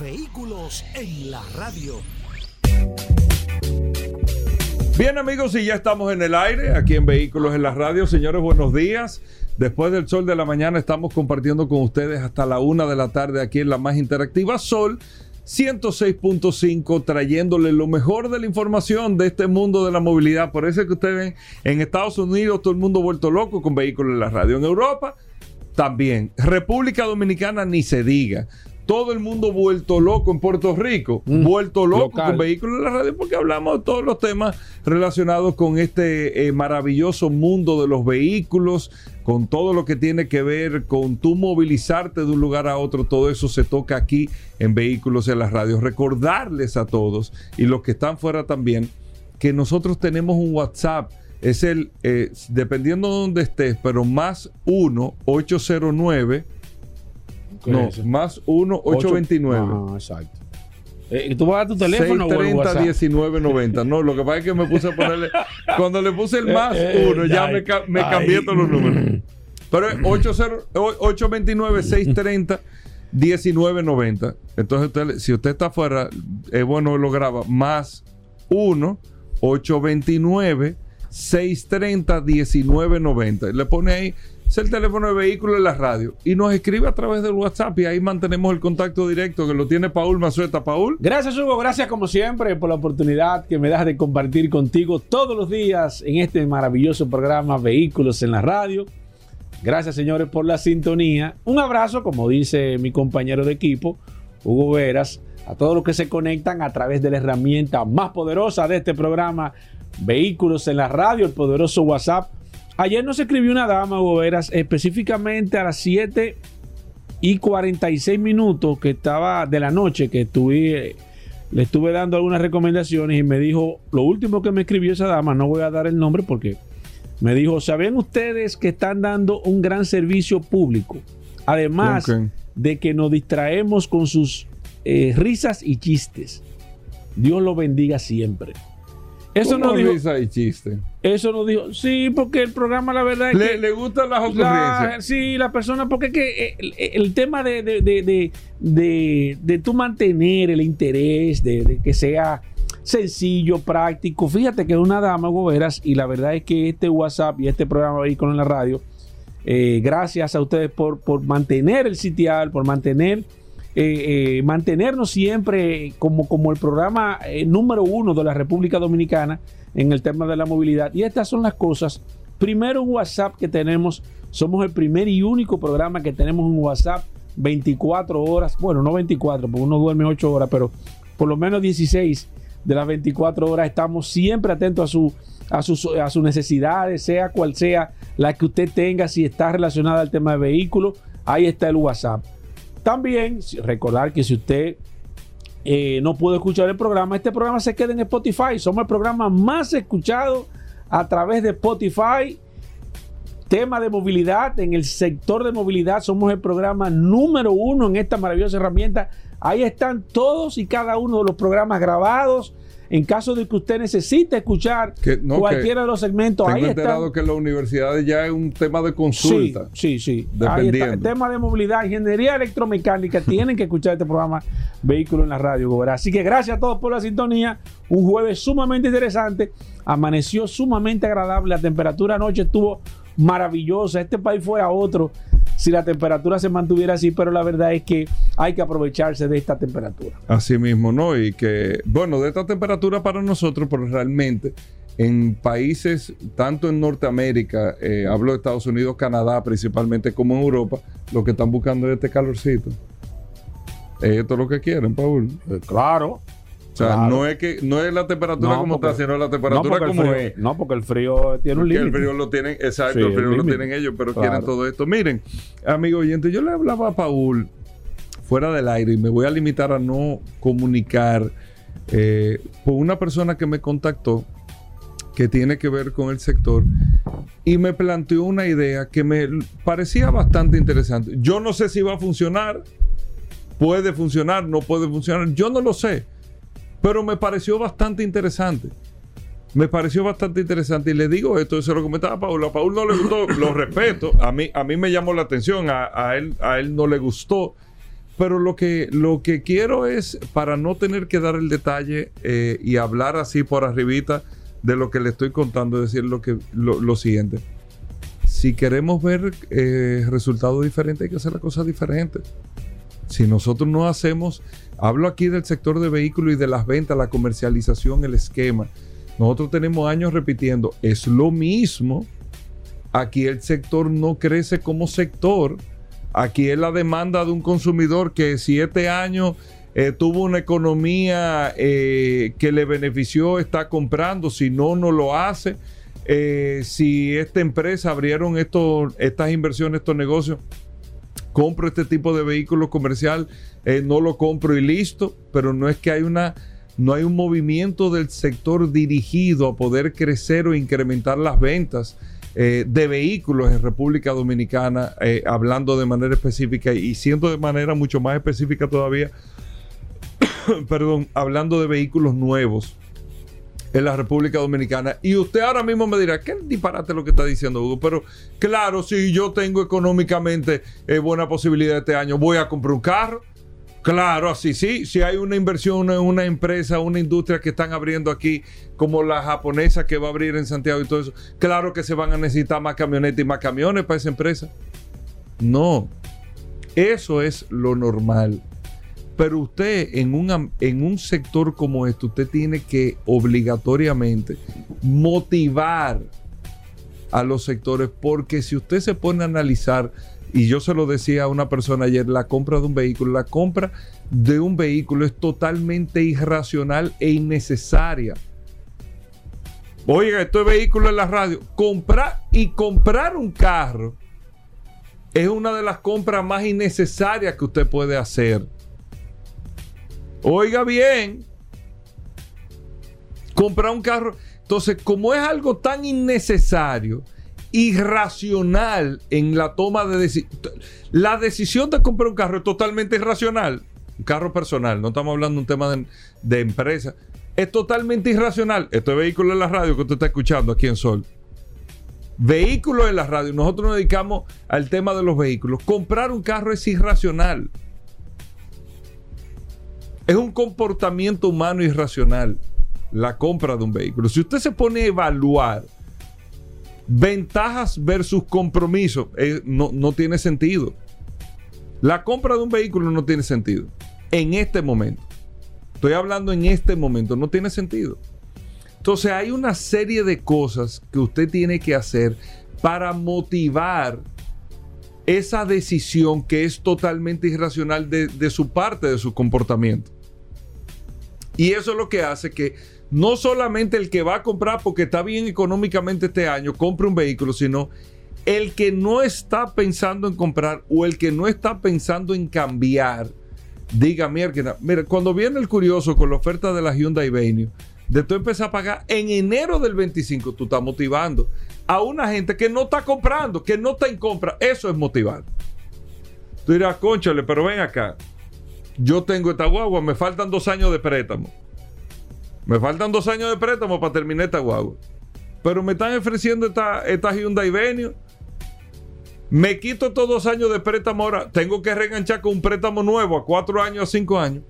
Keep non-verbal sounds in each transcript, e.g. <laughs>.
Vehículos en la radio. Bien amigos, y ya estamos en el aire, aquí en Vehículos en la radio. Señores, buenos días. Después del sol de la mañana estamos compartiendo con ustedes hasta la una de la tarde aquí en la más interactiva Sol 106.5, trayéndole lo mejor de la información de este mundo de la movilidad. Por eso es que ustedes ven en Estados Unidos todo el mundo vuelto loco con Vehículos en la radio. En Europa también. República Dominicana ni se diga todo el mundo vuelto loco en Puerto Rico, Mm, vuelto loco local. con vehículos en la radio, porque hablamos de todos los temas relacionados con este eh, maravilloso mundo de los vehículos, con todo lo que tiene que ver con tu movilizarte de un lugar a otro, todo eso se toca aquí en Vehículos en la radio. Recordarles a todos y los que están fuera también que nosotros tenemos un WhatsApp. Es el, eh, dependiendo de donde estés, pero más 1-809. No, más 1-829. Ajá, exacto. Eh, ¿Tú vas a dar tu teléfono o el 630 WhatsApp? 1990. No, lo que pasa es que me puse a ponerle. <laughs> Cuando le puse el más Eh, eh, uno, ya ay, me, me ay. cambié todos los números. <clears throat> Pero es 80 o- 829 630 1990. Entonces, usted- si usted está afuera, es bueno lo graba. Más 1 829 630 1990. Le pone ahí. Es el teléfono de vehículo de la radio. Y nos escribe a través del WhatsApp. Y ahí mantenemos el contacto directo que lo tiene Paul Mazueta. Paul. Gracias, Hugo. Gracias, como siempre, por la oportunidad que me das de compartir contigo todos los días en este maravilloso programa Vehículos en la Radio. Gracias, señores, por la sintonía. Un abrazo, como dice mi compañero de equipo, Hugo Veras, a todos los que se conectan a través de la herramienta más poderosa de este programa, Vehículos en la Radio, el poderoso WhatsApp. Ayer nos escribió una dama, Hugo Veras, específicamente a las 7 y 46 minutos que estaba de la noche que estuve, le estuve dando algunas recomendaciones y me dijo, lo último que me escribió esa dama, no voy a dar el nombre porque me dijo, ¿saben ustedes que están dando un gran servicio público? Además de que nos distraemos con sus eh, risas y chistes. Dios lo bendiga siempre. Eso ¿Cómo no dijo, risa y chiste. eso no dijo, sí, porque el programa la verdad es que Le, le gustan las la- ocurrencias. sí, la persona, porque es que eh, el, el tema de, de, de, de, de- tú mantener el interés, de, de que sea sencillo, práctico. Fíjate que es una dama, Goberas, y la verdad es que este WhatsApp y este programa Vehículo en la Radio, eh, gracias a ustedes por, por mantener el sitial, por mantener. Eh, eh, mantenernos siempre como, como el programa eh, número uno de la República Dominicana en el tema de la movilidad. Y estas son las cosas Primero un WhatsApp que tenemos, somos el primer y único programa que tenemos un WhatsApp 24 horas, bueno, no 24, porque uno duerme 8 horas, pero por lo menos 16 de las 24 horas estamos siempre atentos a, su, a, sus, a sus necesidades, sea cual sea la que usted tenga, si está relacionada al tema de vehículos, ahí está el WhatsApp. También recordar que si usted eh, no pudo escuchar el programa, este programa se queda en Spotify. Somos el programa más escuchado a través de Spotify. Tema de movilidad, en el sector de movilidad somos el programa número uno en esta maravillosa herramienta. Ahí están todos y cada uno de los programas grabados. En caso de que usted necesite escuchar Que- no, cualquiera de los segmentos, Tengo ahí enterado que en las universidades ya es un tema de consulta. Sí, sí, sí. Ahí Dependiendo. está. El tema de movilidad, ingeniería electromecánica, <laughs> tienen que escuchar este programa Vehículo en la Radio. Así que gracias a todos por la sintonía. Un jueves sumamente interesante. Amaneció sumamente agradable. La temperatura anoche estuvo maravillosa. Este país fue a otro si la temperatura se mantuviera así, pero la verdad es que hay que aprovecharse de esta temperatura. Así mismo, ¿no? Y que, bueno, de esta temperatura para nosotros, pero realmente en países, tanto en Norteamérica, eh, hablo de Estados Unidos, Canadá principalmente, como en Europa, lo que están buscando es este calorcito. Esto es lo que quieren, Paul. claro. O sea, Claro. no es que no es la temperatura No, como porque- está, sino la No temperatura el como frío, es. no, porque el frío tiene un Que el límite. frío lo tienen, exacto, Sí, el frío el lo límite. tienen ellos, pero Claro. quieren todo esto. Miren, amigo oyente, yo le hablaba a Paul fuera del aire y me voy a limitar a no comunicar eh, con una persona que me contactó que tiene que ver con el sector y me planteó una idea que me parecía bastante interesante. Yo no sé si va a funcionar, puede funcionar, no puede funcionar, yo no lo sé, pero me pareció bastante interesante. Me pareció bastante interesante y le digo esto, se lo comentaba a Paul. A Paul no le gustó, <coughs> lo respeto, a mí, a mí me llamó la atención, a, él, a él no le gustó. Pero lo que, lo que quiero es, para no tener que dar el detalle eh, y hablar así por arribita, de lo que le estoy contando, decir lo, que, lo, siguiente. Si queremos ver eh, resultados diferentes, hay que hacer las cosas diferentes. Si nosotros no hacemos, hablo aquí del sector de vehículos y de las ventas, la comercialización, el esquema. Nosotros tenemos años repitiendo, es lo mismo. Aquí el sector no crece como sector. Aquí es la demanda de un consumidor que siete años eh, tuvo una economía eh, que le benefició, está comprando, si no, no lo hace. Eh, si esta empresa abrieron estas inversiones, estos negocios, compro este tipo de vehículo comercial, no lo compro y listo, pero no es que hay una, no hay un movimiento del sector dirigido a poder crecer o incrementar las ventas. de vehículos en República Dominicana, hablando de manera específica y siendo de manera mucho más específica todavía, <coughs> perdón, hablando de vehículos nuevos en la República Dominicana. Y usted ahora mismo me dirá, ¿qué disparate lo que está diciendo Hugo? Pero claro, si yo tengo económicamente eh, buena posibilidad este año, voy a comprar un carro. Claro, así sí. Si hay una inversión en una empresa, una industria que están abriendo aquí, como la japonesa que va a abrir en Santiago y todo eso, claro que se van a necesitar más camionetas y más camiones para esa empresa. No, eso es lo normal. Pero usted en un, en un sector como este, usted tiene que obligatoriamente motivar a los sectores, porque si usted se pone a analizar, y yo se lo decía a una persona ayer, la compra de un vehículo, la compra de un vehículo es totalmente irracional e innecesaria. Oiga, esto es vehículo en la radio. Comprar y comprar un carro es una de las compras más innecesarias que usted puede hacer. Oiga bien, comprar un carro. Entonces, como es algo tan innecesario, irracional en la toma de decisión, la decisión de comprar un carro es totalmente irracional. Un carro personal, no estamos hablando de un tema de, empresa. Es totalmente irracional. Este vehículo en la radio que usted está escuchando aquí en Sol. Vehículos en la radio. Nosotros nos dedicamos al tema de los vehículos. Comprar un carro es irracional. Es un comportamiento humano irracional la compra de un vehículo. Si usted se pone a evaluar ventajas versus compromiso, eh, no, no tiene sentido. La compra de un vehículo no tiene sentido. En este momento. Estoy hablando en este momento. No tiene sentido. Entonces hay una serie de cosas que usted tiene que hacer para motivar esa decisión que es totalmente irracional de, de su parte, de su comportamiento. Y eso es lo que hace que no solamente el que va a comprar porque está bien económicamente este año compre un vehículo, sino el que no está pensando en comprar o el que no está pensando en cambiar, diga, mira, mira cuando viene el curioso con la oferta de la Hyundai Venue, de tú empezar a pagar en enero del 25, tú estás motivando a una gente que no está comprando, que no está en compra. Eso es motivar. Tú dirás, conchale, pero ven acá yo tengo esta guagua, me faltan dos años de préstamo. Me faltan dos años de préstamo para terminar esta guagua. Pero me están ofreciendo esta, esta Hyundai Venue. Me quito estos dos años de préstamo ahora. Tengo que reenganchar con un préstamo nuevo a cuatro años, a cinco años.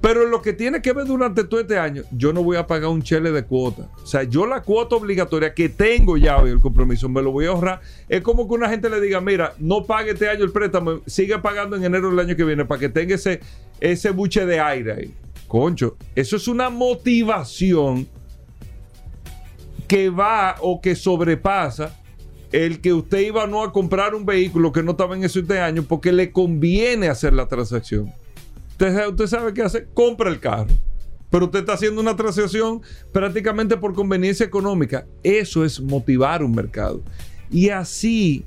Pero lo que tiene que ver durante todo este año, yo no voy a pagar un chele de cuota. O sea, yo la cuota obligatoria que tengo ya hoy, el compromiso, me lo voy a ahorrar. Es como que una gente le diga, mira, no pague este año el préstamo, sigue pagando en enero del año que viene para que tenga ese, ese buche de aire ahí. Concho, eso es una motivación que va o que sobrepasa el que usted iba no a comprar un vehículo que no estaba en ese año porque le conviene hacer la transacción. Usted, sabe qué hace, compra el carro. Pero usted está haciendo una transacción prácticamente por conveniencia económica. Eso es motivar un mercado. Y así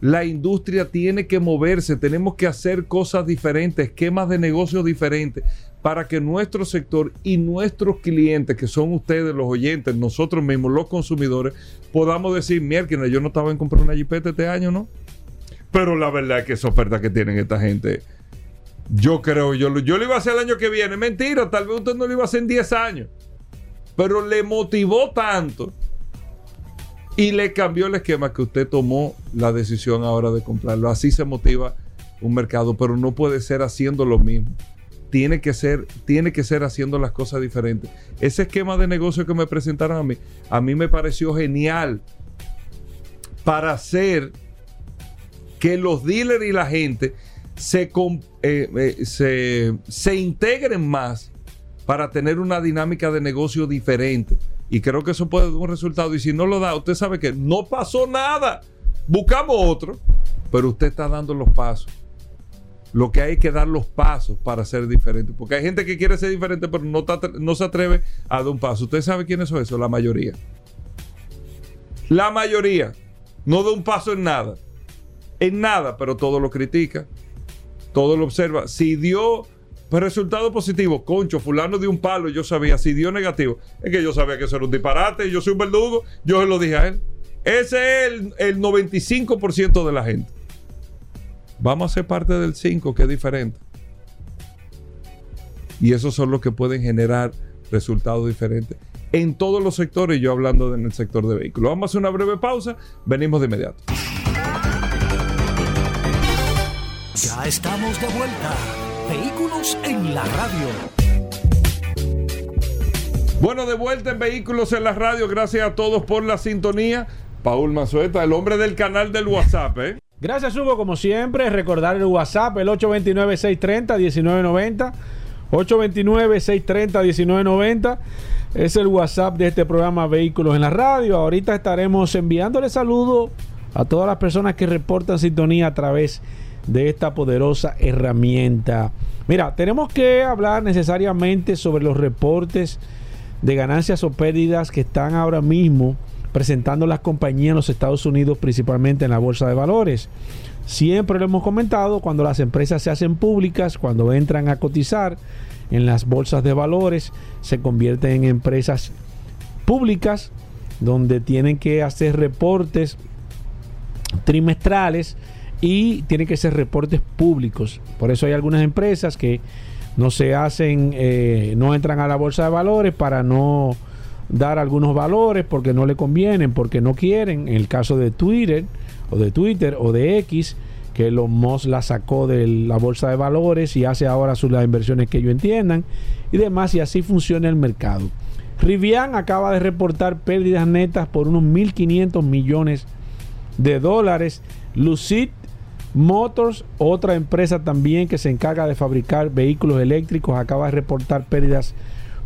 La industria tiene que moverse, tenemos que hacer cosas diferentes, esquemas de negocio diferentes, para que nuestro sector y nuestros clientes, que son ustedes los oyentes, nosotros mismos, los consumidores, podamos decir, mierda, yo no estaba en comprar una jipeta este año, ¿no? Pero la verdad es que esa oferta que tienen esta gente, yo creo, yo, yo lo iba a hacer el año que viene. Mentira, tal vez usted no lo iba a hacer en 10 años. Pero le motivó tanto y le cambió el esquema que usted tomó la decisión ahora de comprarlo. Así se motiva un mercado, pero no puede ser haciendo lo mismo. Tiene que ser, tiene que ser haciendo las cosas diferentes. Ese esquema de negocio que me presentaron a mí, a mí me pareció genial para hacer que los dealers y la gente se, eh, eh, se, se integren más para tener una dinámica de negocio diferente. Y creo que eso puede dar un resultado. Y si no lo da, usted sabe que no pasó nada. Buscamos otro, pero usted está dando los pasos. Lo que hay que dar los pasos para ser diferente. Porque hay gente que quiere ser diferente, pero no, no se atreve a dar un paso. ¿Usted sabe quiénes son esos? La mayoría. La mayoría no da un paso en nada en nada, pero todo lo critica, todo lo observa. Si dio resultado positivo, concho, fulano dio un palo, yo sabía. Si dio negativo, es que yo sabía que eso era un disparate, yo soy un verdugo, yo se lo dije a él. Ese es el, el 95% de la gente. Vamos a ser parte del 5, que es diferente. Y esos son los que pueden generar resultados diferentes en todos los sectores, yo hablando en el sector de vehículos. Vamos a hacer una breve pausa, venimos de inmediato. Ya estamos de vuelta. Vehículos en la radio. Bueno, de vuelta en Vehículos en la radio. Gracias a todos por la sintonía. Paul Mazueta, el hombre del canal del WhatsApp, ¿eh? Gracias, Hugo, como siempre. Recordar el WhatsApp, el 829-630-1990. 829-630-1990. Es el WhatsApp de este programa Vehículos en la Radio. Ahorita estaremos enviándole saludos a todas las personas que reportan sintonía a través de de esta poderosa herramienta. Mira, tenemos que hablar necesariamente sobre los reportes de ganancias o pérdidas que están ahora mismo presentando las compañías en los Estados Unidos, principalmente en la bolsa de valores. Siempre lo hemos comentado, cuando las empresas se hacen públicas, cuando entran a cotizar en las bolsas de valores, se convierten en empresas públicas donde tienen que hacer reportes trimestrales y tienen que ser reportes públicos. Por eso hay algunas empresas que no se hacen, eh, no entran a la bolsa de valores para no dar algunos valores porque no le convienen, porque no quieren. En el caso de Twitter o de Twitter o de X, que los Moss la sacó de la bolsa de valores y hace ahora sus, las inversiones que ellos entiendan y demás, y así funciona el mercado. Rivian acaba de reportar pérdidas netas por unos 1.500 millones de dólares. Lucid Motors, otra empresa también que se encarga de fabricar vehículos eléctricos, acaba de reportar pérdidas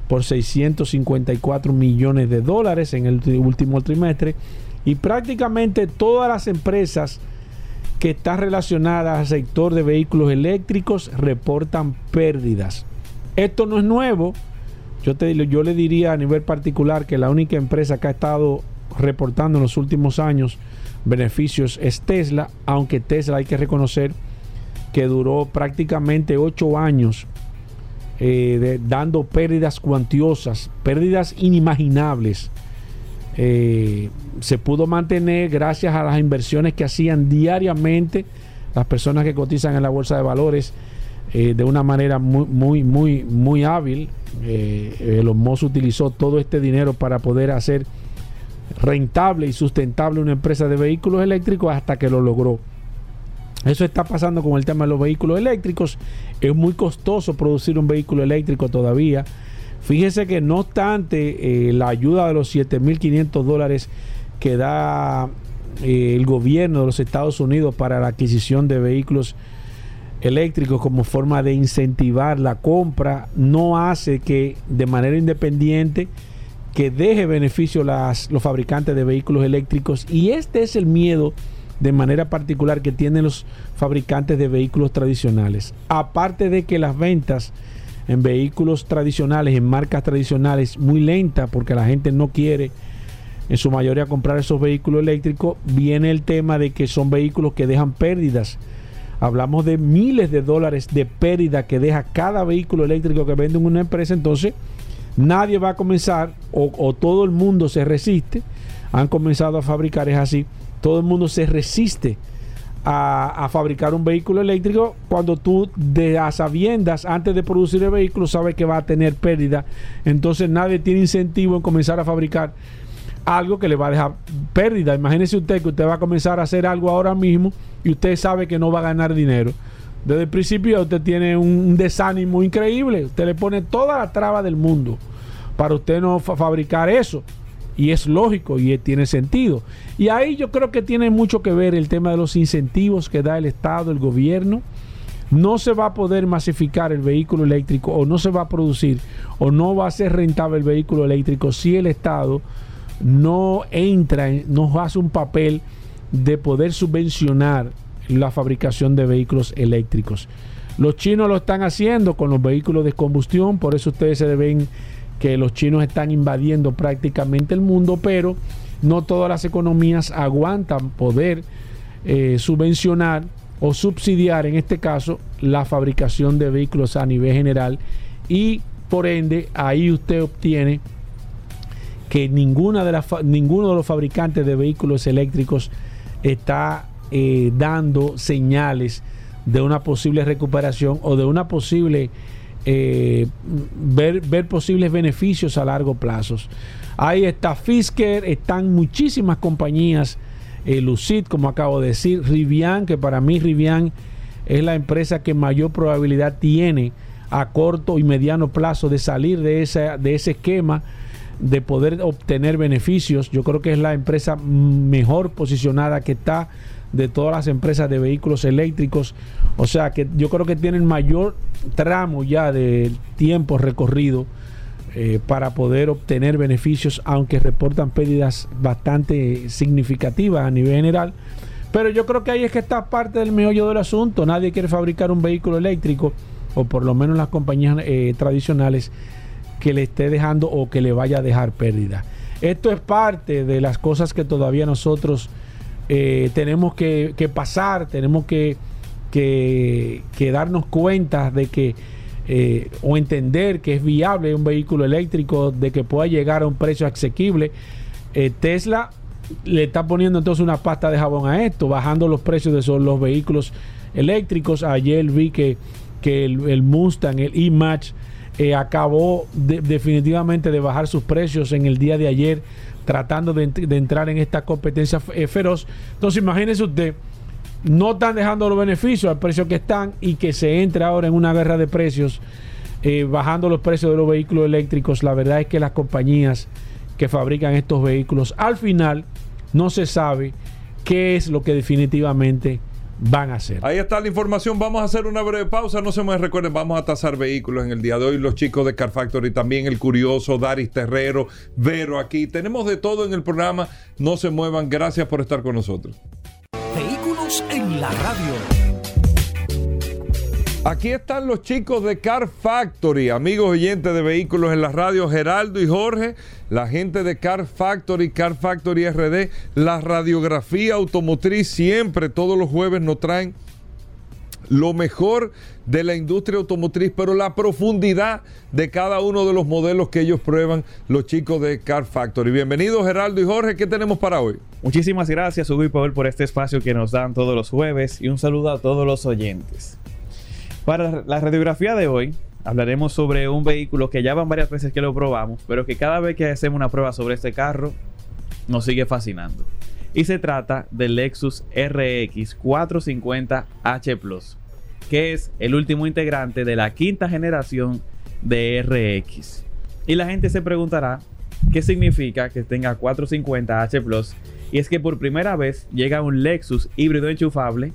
por 654 millones de dólares en el último trimestre. Y prácticamente todas las empresas que están relacionadas al sector de vehículos eléctricos reportan pérdidas. Esto no es nuevo. Yo, te, yo le diría a nivel particular que la única empresa que ha estado reportando en los últimos años beneficios es Tesla, aunque Tesla hay que reconocer que duró prácticamente ocho años eh, dando pérdidas cuantiosas, pérdidas inimaginables. Eh, se pudo mantener gracias a las inversiones que hacían diariamente las personas que cotizan en la bolsa de valores eh, de una manera muy, muy, muy, muy hábil. los Moss utilizó todo este dinero para poder hacer rentable y sustentable una empresa de vehículos eléctricos hasta que lo logró. Eso está pasando con el tema de los vehículos eléctricos. Es muy costoso producir un vehículo eléctrico todavía. Fíjese que no obstante eh, la ayuda de los 7.500 dólares que da eh, el gobierno de los Estados Unidos para la adquisición de vehículos eléctricos como forma de incentivar la compra, no hace que de manera independiente que deje beneficio las, los fabricantes de vehículos eléctricos y este es el miedo de manera particular que tienen los fabricantes de vehículos tradicionales. Aparte de que las ventas en vehículos tradicionales, en marcas tradicionales, muy lentas porque la gente no quiere en su mayoría comprar esos vehículos eléctricos, viene el tema de que son vehículos que dejan pérdidas. Hablamos de miles de dólares de pérdida que deja cada vehículo eléctrico que vende una empresa. Entonces, nadie va a comenzar o, o todo el mundo se resiste. Han comenzado a fabricar, es así. Todo el mundo se resiste a, fabricar un vehículo eléctrico cuando tú de a sabiendas antes de producir el vehículo sabes que va a tener pérdida entonces nadie tiene incentivo en comenzar a fabricar algo que le va a dejar pérdida imagínese usted que usted va a comenzar a hacer algo ahora mismo y usted sabe que no va a ganar dinero desde el principio usted tiene un desánimo increíble usted le pone toda la traba del mundo para usted no fa fabricar eso y es lógico y tiene sentido. Y ahí yo creo que tiene mucho que ver el tema de los incentivos que da el Estado, el gobierno. No se va a poder masificar el vehículo eléctrico o no se va a producir o no va a ser rentable el vehículo eléctrico si el Estado no entra, no hace un papel de poder subvencionar la fabricación de vehículos eléctricos. Los chinos lo están haciendo con los vehículos de combustión, por eso ustedes se deben que los chinos están invadiendo prácticamente el mundo, pero no todas las economías aguantan poder eh, subvencionar o subsidiar, en este caso, la fabricación de vehículos a nivel general y por ende ahí usted obtiene que ninguna de las, ninguno de los fabricantes de vehículos eléctricos está eh, dando señales de una posible recuperación o de una posible eh, ver, ver, posibles beneficios a largo plazo. Ahí está Fisker, están muchísimas compañías, eh, Lucid, como acabo de decir, Rivian, que para mí Rivian es la empresa que mayor probabilidad tiene a corto y mediano plazo de salir de, de ese esquema de poder obtener beneficios. Yo creo que es la empresa mejor posicionada que está de todas las empresas de vehículos eléctricos. O sea que yo creo que tienen mayor tramo ya de tiempo recorrido eh, para poder obtener beneficios, aunque reportan pérdidas bastante significativas a nivel general. Pero yo creo que ahí es que está parte del meollo del asunto. Nadie quiere fabricar un vehículo eléctrico, o por lo menos las compañías eh, tradicionales, que le esté dejando o que le vaya a dejar pérdida. Esto es parte de las cosas que todavía nosotros eh, tenemos que, pasar, tenemos que, darnos cuenta de que eh, o entender que es viable un vehículo eléctrico, de que pueda llegar a un precio asequible. Eh, Tesla le está poniendo entonces una pasta de jabón a esto, bajando los precios de los vehículos eléctricos. Ayer vi que, que el, Mustang, el E-Match, acabó de, definitivamente de bajar sus precios en el día de ayer tratando de, entrar en esta competencia eh, feroz. Entonces, imagínese usted, no están dejando los beneficios al precio que están y que se entre ahora en una guerra de precios, eh, bajando los precios de los vehículos eléctricos. La verdad es que las compañías que fabrican estos vehículos, al final no se sabe qué es lo que definitivamente van a hacer. Ahí está la información. Vamos a hacer una breve pausa. No se me recuerden, vamos a tasar vehículos en el día de hoy. Los chicos de Car Factory, también el curioso, Daris Terrero, Vero aquí. Tenemos de todo en el programa. No se muevan. Gracias por estar con nosotros. Vehículos en la radio. Aquí están los chicos de Car Factory, amigos oyentes de vehículos en la radio, Geraldo y Jorge, la gente de Car Factory, Car Factory RD, la radiografía automotriz, siempre, todos los jueves nos traen lo mejor de la industria automotriz, pero la profundidad de cada uno de los modelos que ellos prueban, los chicos de Car Factory. Bienvenidos Geraldo y Jorge, ¿qué tenemos para hoy? Muchísimas gracias Hugo y Paul por este espacio que nos dan todos los jueves y un saludo a todos los oyentes. Para la radiografía de hoy, hablaremos sobre un vehículo que ya van varias veces que lo probamos, pero que cada vez que hacemos una prueba sobre este carro, nos sigue fascinando. Y se trata del Lexus RX 450H Plus, que es el último integrante de la quinta generación de RX. Y la gente se preguntará qué significa que tenga 450H Plus. Y es que por primera vez llega un Lexus híbrido enchufable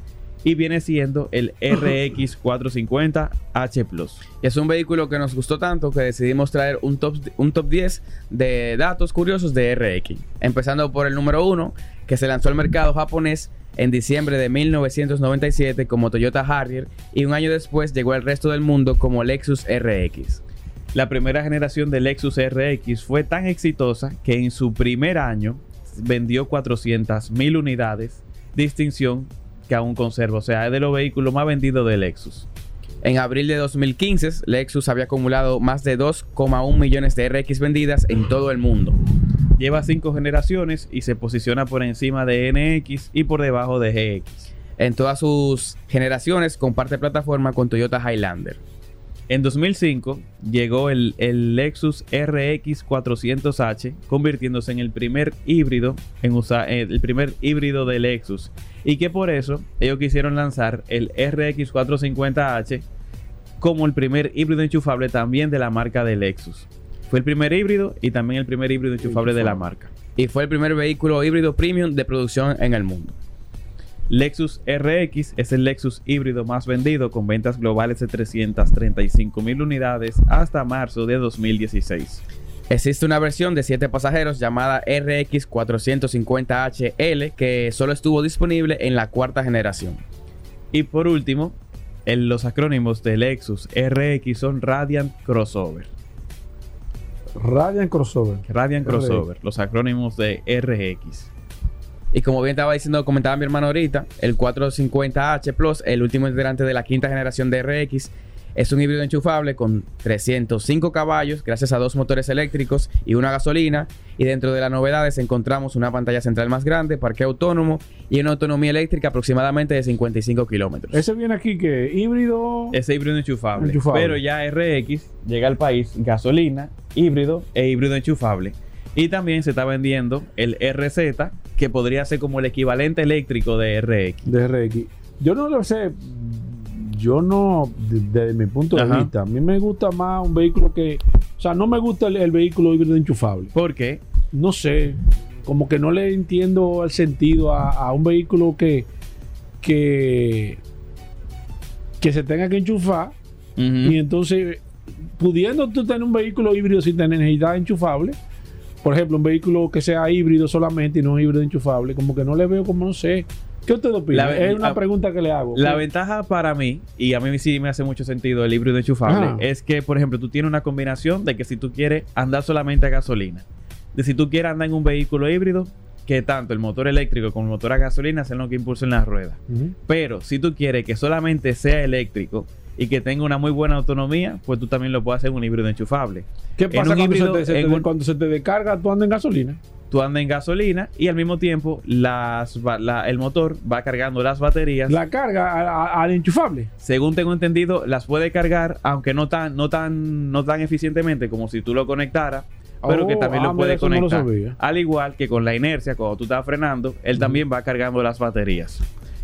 y viene siendo el RX 450H Plus. Es un vehículo que nos gustó tanto que decidimos traer un top, un top 10 de datos curiosos de RX. Empezando por el número 1, que se lanzó al mercado japonés en diciembre de 1997 como Toyota Harrier y un año después llegó al resto del mundo como Lexus RX. La primera generación del Lexus RX fue tan exitosa que en su primer año vendió 400.000 unidades, distinción que aún conserva, o sea, es de los vehículos más vendidos de Lexus. En abril de 2015, Lexus había acumulado más de 2,1 millones de RX vendidas en todo el mundo. Lleva cinco generaciones y se posiciona por encima de NX y por debajo de GX. En todas sus generaciones comparte plataforma con Toyota Highlander. En 2005 llegó el, el Lexus RX 400H, convirtiéndose en el primer híbrido en eh, el primer híbrido de Lexus y que por eso ellos quisieron lanzar el RX 450H como el primer híbrido enchufable también de la marca de Lexus. Fue el primer híbrido y también el primer híbrido enchufable de la marca. Y fue el primer vehículo híbrido premium de producción en el mundo. Lexus RX es el Lexus híbrido más vendido con ventas globales de 335 mil unidades hasta marzo de 2016. Existe una versión de 7 pasajeros llamada RX 450HL que solo estuvo disponible en la cuarta generación. Y por último, el- los acrónimos de Lexus RX son Radiant Crossover. Radiant Crossover. Radiant RX. Crossover, los acrónimos de RX. Y como bien estaba diciendo, comentaba mi hermano ahorita, el 450H Plus, el último integrante de la quinta generación de RX, es un híbrido enchufable con 305 caballos gracias a dos motores eléctricos y una gasolina. Y dentro de las novedades encontramos una pantalla central más grande, parqueo autónomo y una autonomía eléctrica aproximadamente de 55 kilómetros. Ese viene aquí que híbrido. Ese híbrido enchufable. Enchufable. Pero ya RX llega al país gasolina, híbrido e híbrido enchufable. Y también se está vendiendo el RZ, que podría ser como el equivalente eléctrico de RX. de RX. Yo no lo sé. Yo no, de- desde mi punto de Ajá. vista, a mí me gusta más un vehículo que. O sea, no me gusta el, el vehículo híbrido enchufable. ¿Por qué? No sé. Como que no le entiendo el sentido a, a un vehículo que. que. que se tenga que enchufar. Y entonces, pudiendo tú tener un vehículo híbrido sin tener necesidad de enchufable, por ejemplo, un vehículo que sea híbrido solamente y no híbrido enchufable, como que no le veo como no sé. ¿Qué usted opina? La- es una la- pregunta que le hago. La ¿Qué? ventaja para mí, y a mí sí me hace mucho sentido el híbrido enchufable, es que, por ejemplo, tú tienes una combinación de que si tú quieres andar solamente a gasolina, de si tú quieres andar en un vehículo híbrido, que tanto el motor eléctrico como el motor a gasolina sean los que impulsen las ruedas. Pero si tú quieres que solamente sea eléctrico y que tenga una muy buena autonomía, pues tú también lo puedes hacer en un híbrido enchufable. ¿Qué pasa cuando, híbrido, se te, se te- en un- cuando se te descarga, tú andas en gasolina? Tú andas en gasolina y al mismo tiempo las, ba- la- el motor va cargando las baterías. La carga al enchufable. según tengo entendido, las puede cargar, aunque no tan, no tan, no tan eficientemente como si tú lo conectaras, pero Oh, que también ah, lo mira, puede eso no lo conectar. Al igual que con la inercia, cuando tú estás frenando, él también va cargando las baterías.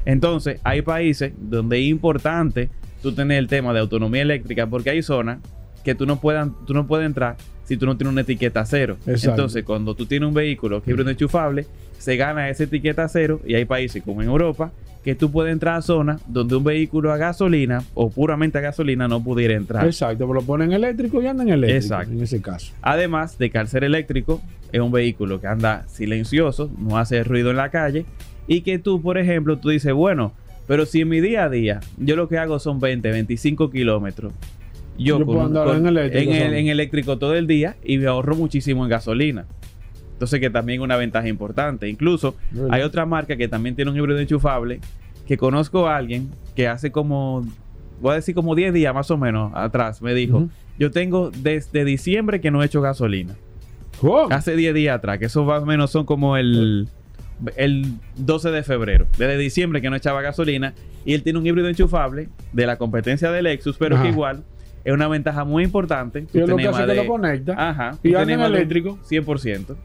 Entonces, hay países donde es importante tú tener el tema de autonomía eléctrica, porque hay zonas que tú no, puedan, tú no puedes entrar si tú no tienes una etiqueta cero. Exacto. Entonces, cuando tú tienes un vehículo que es híbrido enchufable, se gana esa etiqueta cero y hay países como en Europa que tú puedes entrar a zonas donde un vehículo a gasolina o puramente a gasolina no pudiera entrar. Exacto, pero lo ponen eléctrico y andan eléctrico. Exacto. En ese caso. Además de que al ser eléctrico es un vehículo que anda silencioso, no hace ruido en la calle y que tú, por ejemplo, tú dices, bueno, pero si en mi día a día yo lo que hago son 20, 25 kilómetros, yo, Yo con- puedo andar con- en eléctrico en el- en eléctrico todo el día y me ahorro muchísimo en gasolina. Entonces que también es una ventaja importante. Incluso hay otra marca que también tiene un híbrido enchufable que conozco a alguien que hace como, voy a decir como 10 días más o menos atrás, me dijo, yo tengo desde diciembre que no he hecho gasolina. Hace 10 días atrás, que eso más o menos son como el, el 12 de febrero. Desde diciembre que no echaba gasolina. Y él tiene un híbrido enchufable de la competencia del Lexus, pero Ajá. que igual es una ventaja muy importante. Y es lo que hace más que de- lo conecta. Ajá. Y en de eléctrico. 100%.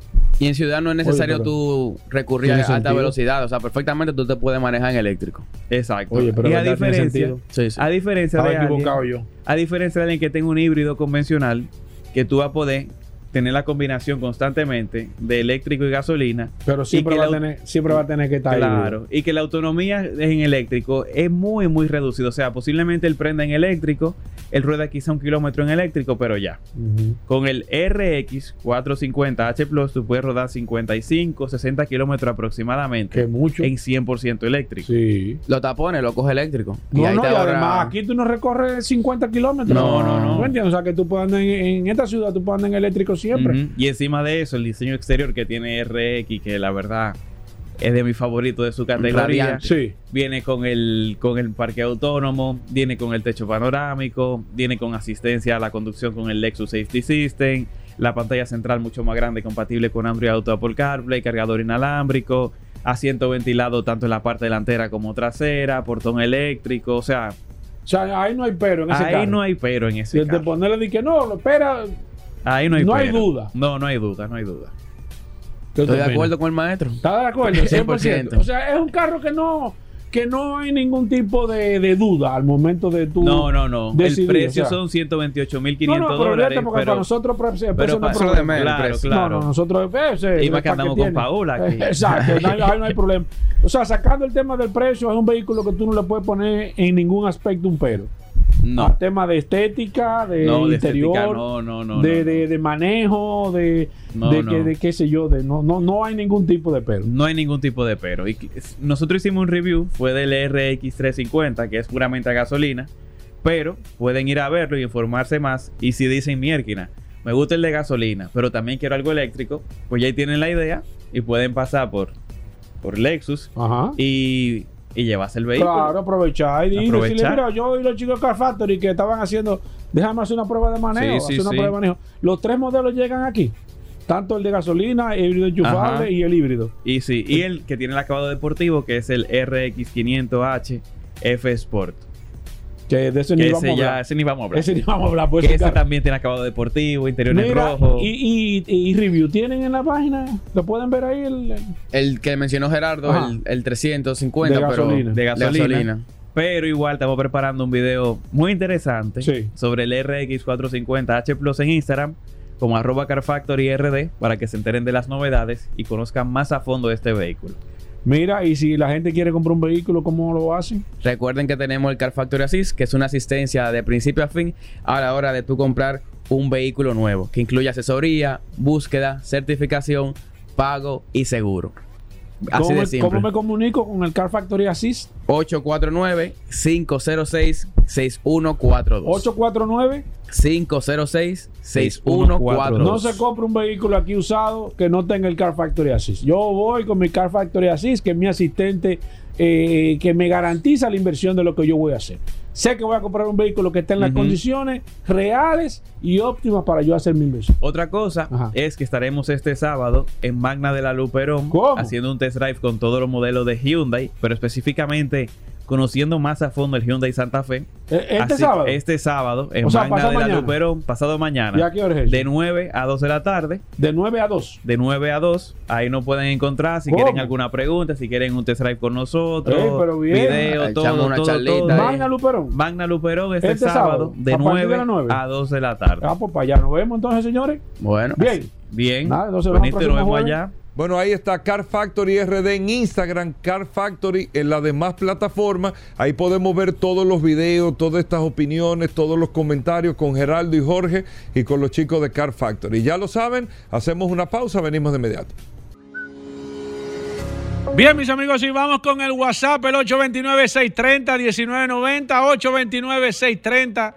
Y en ciudad no es necesario tú recurrir a alta sentido. velocidad. O sea, perfectamente tú te puedes manejar en eléctrico. Exacto. Oye, pero y a diferencia, sentido. Sí, sí. a diferencia de alguien, yo. a diferencia de alguien que tenga un híbrido convencional, que tú vas a poder tener la combinación constantemente de eléctrico y gasolina Pero siempre, va, a la- tener, siempre va a tener que estar ahí. Claro, y que la autonomía en eléctrico es muy, muy reducida. O sea, posiblemente él prenda en eléctrico Él rueda quizá un kilómetro en eléctrico, pero ya. Con el RX 450H Plus tú puedes rodar 55, 60 kilómetros aproximadamente Que mucho. en 100% eléctrico. Sí. Los tapones lo coge eléctrico. No, ahí no, te y ahorra- además aquí tú no recorres 50 kilómetros. No, no, no. ¿Me entiendes? O sea, que tú puedes andar en, en esta ciudad, tú puedes andar en eléctrico siempre. Y encima de eso, el diseño exterior que tiene RX, que la verdad es de mis favoritos de su categoría. Sí. Viene con el, con el parque autónomo, viene con el techo panorámico, viene con asistencia a la conducción con el Lexus Safety System, la pantalla central mucho más grande, compatible con Android Auto Apple CarPlay, cargador inalámbrico, asiento ventilado tanto en la parte delantera como trasera, portón eléctrico, o sea, O sea, ahí no hay pero en ese ahí carro. no hay pero en ese De, de carro. ponerle de que no, lo espera. Ahí no hay no hay duda. No, no hay duda, no hay duda. ¿Qué Estoy de acuerdo con el maestro. ¿Estás de acuerdo? <laughs> 100%. 100%. O sea, es un carro que no, que no hay ningún tipo de, de duda al momento de tu. No, no, no. decidir, el precio o sea. son 128.500 No, no, pero dólares. porque pero- para nosotros ese pero precio no es problema. Claro, claro. No, no, nosotros. ese- Y más el que andamos con Paola aquí. Exacto, no hay, <laughs> ahí no hay problema. O sea, sacando el tema del precio, es un vehículo que tú no le puedes poner en ningún aspecto un pero. No. Tema de estética, de No, de interior, estética, no, no, no, de, no, de- no. de manejo, de, No, de, no. Que, de qué sé yo, de no, no, no hay ningún tipo de pero. No hay ningún tipo de pero. Y nosotros hicimos un review, fue del RX 350, que es puramente a gasolina. Pero pueden ir a verlo y informarse más. Y si dicen miérquina, me gusta el de gasolina, pero también quiero algo eléctrico, pues ya ahí tienen la idea y pueden pasar por, por Lexus Ajá. y, y llevarse el vehículo. Claro, aprovechar y decirle, Aprovechar. mira, yo y los chicos de Car Factory que estaban haciendo, déjame hacer una prueba de manejo, Sí, sí, hacer una sí. prueba de manejo. Los tres modelos llegan aquí, tanto el de gasolina, el híbrido enchufable Ajá. y el híbrido. Y sí, y el que tiene el acabado deportivo, que es el RX 500H F Sport. Que de ese ni Que vamos a ese ya, hablar. ese ni vamos a hablar. Ese ni vamos a hablar. Pues que ese también tiene acabado deportivo, interior en rojo. y, y, y review, ¿tienen en la página? ¿Lo pueden ver ahí? El, el- El que mencionó Gerardo, el, el 350, De pero gasolina. de gasolina. Pero igual estamos preparando un video muy interesante Sí. sobre el RX 450H Plus en Instagram, como arroba CarFactoryRD, para que se enteren de las novedades y conozcan más a fondo este vehículo. Mira, y si la gente quiere comprar un vehículo, ¿cómo lo hacen? Recuerden que tenemos el Car Factory Assist, que es una asistencia de principio a fin a la hora de tú comprar un vehículo nuevo, que incluye asesoría, búsqueda, certificación, pago y seguro. Así ¿Cómo, de simple. cómo me comunico con el Car Factory Assist? 849-506-6142. 849 506-6142. No se compra un vehículo aquí usado que no tenga el Car Factory Assist. Yo voy con mi Car Factory Assist, que es mi asistente eh, que me garantiza la inversión de lo que yo voy a hacer. Sé que voy a comprar un vehículo que esté en las condiciones reales y óptimas para yo hacer mi inversión. Otra cosa Ajá. es que estaremos este sábado en Magna de la Luperón ¿Cómo? haciendo un test drive con todos los modelos de Hyundai, pero específicamente conociendo más a fondo el Hyundai Santa Fe. Eh, Este Así- sábado. Este sábado en O sea, Magna pasado de la mañana. Luperón, pasado mañana. ¿Y a qué hora es eso? De 9 a 2 de la tarde. De 9 a 2. De 9 a 2. Ahí nos pueden encontrar si ¿Cómo? quieren alguna pregunta, si quieren un test drive con nosotros. Ey, pero bien. Video, Echamos todo, una todo, charlita todo. Magna Luperón. Magna Luperón este, Este sábado, sábado, de a partir de 9 las nueve. a 2 de la tarde. Ah, pues para allá nos vemos entonces, señores. Bueno, Bien. Bien. Nada, entonces próximo nos vemos jueves. allá. Bueno, ahí está Car Factory RD en Instagram, Car Factory en las demás plataformas. Ahí podemos ver todos los videos, todas estas opiniones, todos los comentarios con Geraldo y Jorge y con los chicos de Car Factory. Ya lo saben, hacemos una pausa, venimos de inmediato. Bien, mis amigos, y vamos con el WhatsApp, el 829-630-1990,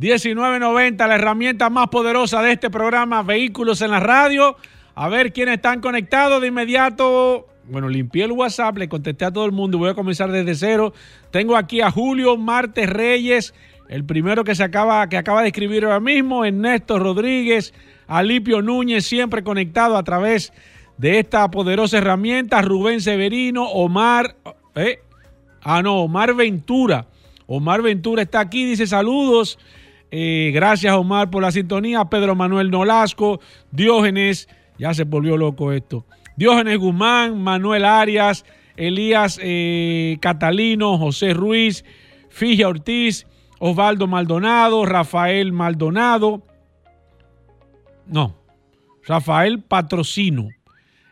829-630-1990, la herramienta más poderosa de este programa, Vehículos en la Radio. A ver quiénes están conectados de inmediato. Bueno, limpié el WhatsApp, le contesté a todo el mundo, voy a comenzar desde cero. Tengo aquí a Julio Martes Reyes, el primero que se acaba, que acaba de escribir ahora mismo, Ernesto Rodríguez, Alipio Núñez, siempre conectado a través de esta poderosa herramienta, Rubén Severino, Omar, ¿eh? ah no, Omar Ventura, Omar Ventura está aquí, dice saludos, Eh, gracias Omar por la sintonía, Pedro Manuel Nolasco, Diógenes, ya se volvió loco esto, Diógenes Guzmán, Manuel Arias, Elías eh, Catalino, José Ruiz, Figia Ortiz, Osvaldo Maldonado, Rafael Maldonado, no, Rafael Patrocino,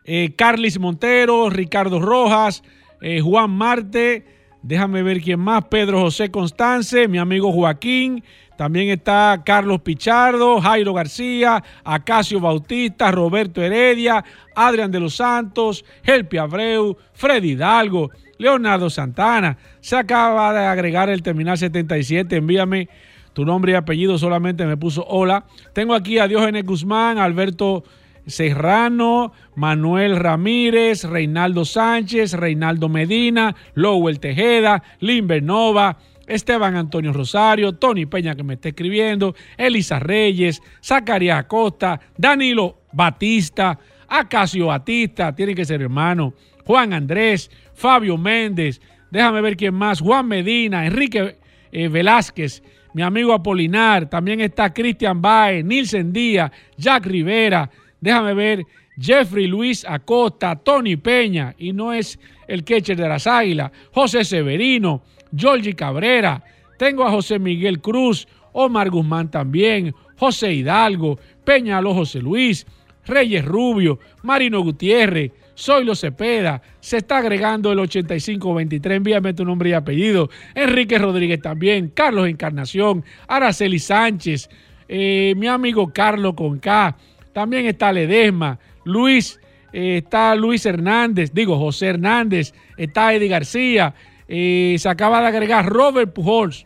eh, Carlis Montero, Ricardo Rojas, eh, Juan Marte, déjame ver quién más, Pedro José Constance, mi amigo Joaquín, También está Carlos Pichardo, Jairo García, Acacio Bautista, Roberto Heredia, Adrián de los Santos, Helpi Abreu, Freddy Hidalgo, Leonardo Santana. Se acaba de agregar el terminal 77. Envíame tu nombre y apellido, solamente me puso hola. Tengo aquí a Diógenes Guzmán, Alberto Serrano, Manuel Ramírez, Reinaldo Sánchez, Reinaldo Medina, Lowell Tejeda, Limber Nova, Esteban Antonio Rosario, Tony Peña que me está escribiendo, Elisa Reyes, Zacarías Acosta, Danilo Batista, Acacio Batista, tiene que ser hermano, Juan Andrés, Fabio Méndez, déjame ver quién más, Juan Medina, Enrique eh, Velázquez, mi amigo Apolinar, también está Cristian Baez, Nilsen Díaz, Jack Rivera, déjame ver, Jeffrey Luis Acosta, Tony Peña, y no es el catcher de las Águilas, José Severino, Georgie Cabrera, tengo a José Miguel Cruz, Omar Guzmán también, José Hidalgo, Peñalo José Luis, Reyes Rubio, Marino Gutiérrez, Zoilo Cepeda, se está agregando el 8523, envíame tu nombre y apellido, Enrique Rodríguez también, Carlos Encarnación, Araceli Sánchez, eh, mi amigo Carlos Conca, también está Ledesma, Luis, eh, está Luis Hernández, digo José Hernández, está Eddie García, se acaba de agregar Robert Pujols.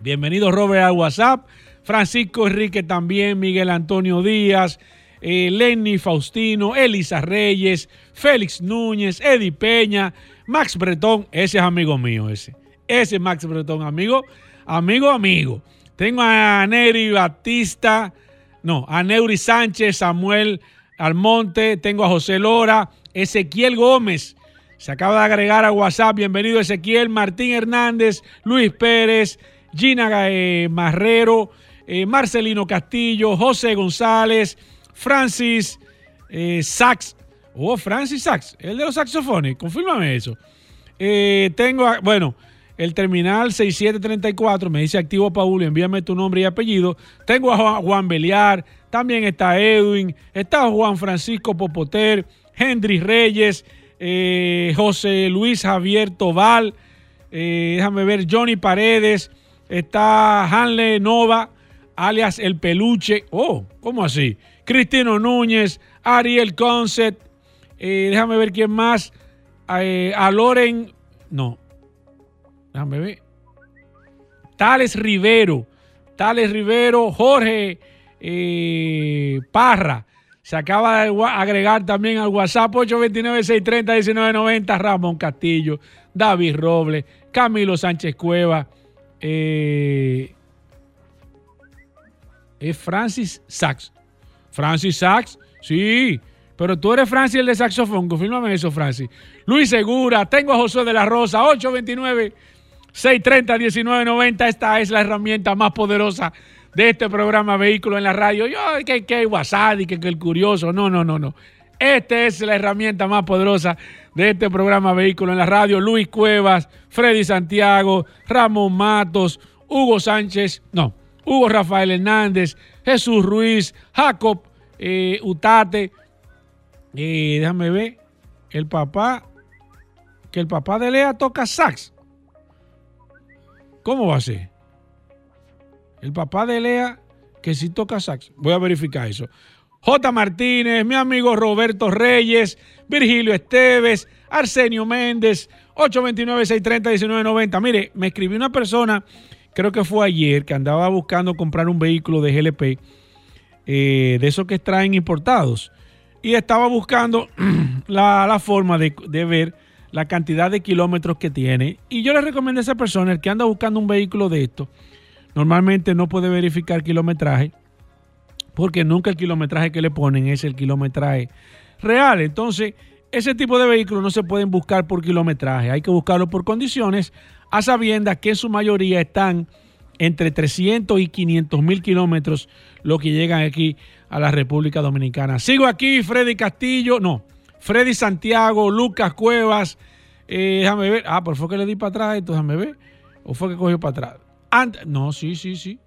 Bienvenido Robert al WhatsApp. Francisco Enrique también, Miguel Antonio Díaz, eh, Lenny Faustino, Elisa Reyes, Félix Núñez, Eddie Peña, Max Bretón, ese es amigo mío, ese. Ese es Max Bretón, amigo, amigo, amigo. Tengo a Neri Batista, no, a Neuri Sánchez, Samuel Almonte, tengo a José Lora, Ezequiel Gómez, se acaba de agregar a WhatsApp. Bienvenido Ezequiel, Martín Hernández, Luis Pérez, Gina eh, Marrero, eh, Marcelino Castillo, José González, Francis eh, Sax. Oh, Francis Sax, el de los saxofones. Confírmame eso. Eh, tengo, bueno, el terminal 6734. Me dice activo Paul. Envíame tu nombre y apellido. Tengo a Juan, Beliar. También está Edwin. Está Juan Francisco Popoter. Henry Reyes. Eh, José Luis Javier Tobal. eh, déjame ver, Johnny Paredes. Está Hanle Nova, alias El Peluche. Oh, ¿cómo así? Cristino Núñez, Ariel Concept. eh, déjame ver quién más. A Loren. No. Déjame ver. Tales Rivero. Tales Rivero, Jorge Parra. Se acaba de agregar también al WhatsApp 829-630-1990. Ramón Castillo, David Robles, Camilo Sánchez Cueva. eh, es Francis Sachs. Francis Sachs, sí. Pero tú eres Francis el de saxofón. Confírmame eso, Francis. Luis Segura, tengo a José de la Rosa, 829 630-1990. Esta es la herramienta más poderosa de este programa Vehículo en la Radio. Yo, que, que hay WhatsApp y que, que el curioso. No, no, no, no. Esta es la herramienta más poderosa de este programa Vehículo en la Radio. Luis Cuevas, Freddy Santiago, Ramón Matos, Hugo Sánchez, no, Hugo Rafael Hernández, Jesús Ruiz, Jacob eh, Utate. Eh, déjame ver. El papá, que el papá de Lea toca sax. ¿Cómo va a ser? El papá de Lea que sí toca sax. Voy a verificar eso. J. Martínez, mi amigo Roberto Reyes, Virgilio Esteves, Arsenio Méndez, 829-630-1990. Mire, me escribió una persona, creo que fue ayer, que andaba buscando comprar un vehículo de GLP, eh, de esos que traen importados, y estaba buscando <clears throat> la, la forma de, de ver la cantidad de kilómetros que tiene. Y yo le recomiendo a esa persona, el que anda buscando un vehículo de esto, normalmente no puede verificar kilometraje, porque nunca el kilometraje que le ponen es el kilometraje real. Entonces, ese tipo de vehículos no se pueden buscar por kilometraje, hay que buscarlo por condiciones, a sabiendas que en su mayoría están entre 300 y 500 mil kilómetros lo que llegan aquí a la República Dominicana. Sigo aquí, Freddy Castillo, no, Freddy Santiago, Lucas Cuevas, eh, déjame ver, ah, pero fue que le di para atrás esto, déjame ver, o fue que cogió para atrás. Ant- no, sí, sí, sí,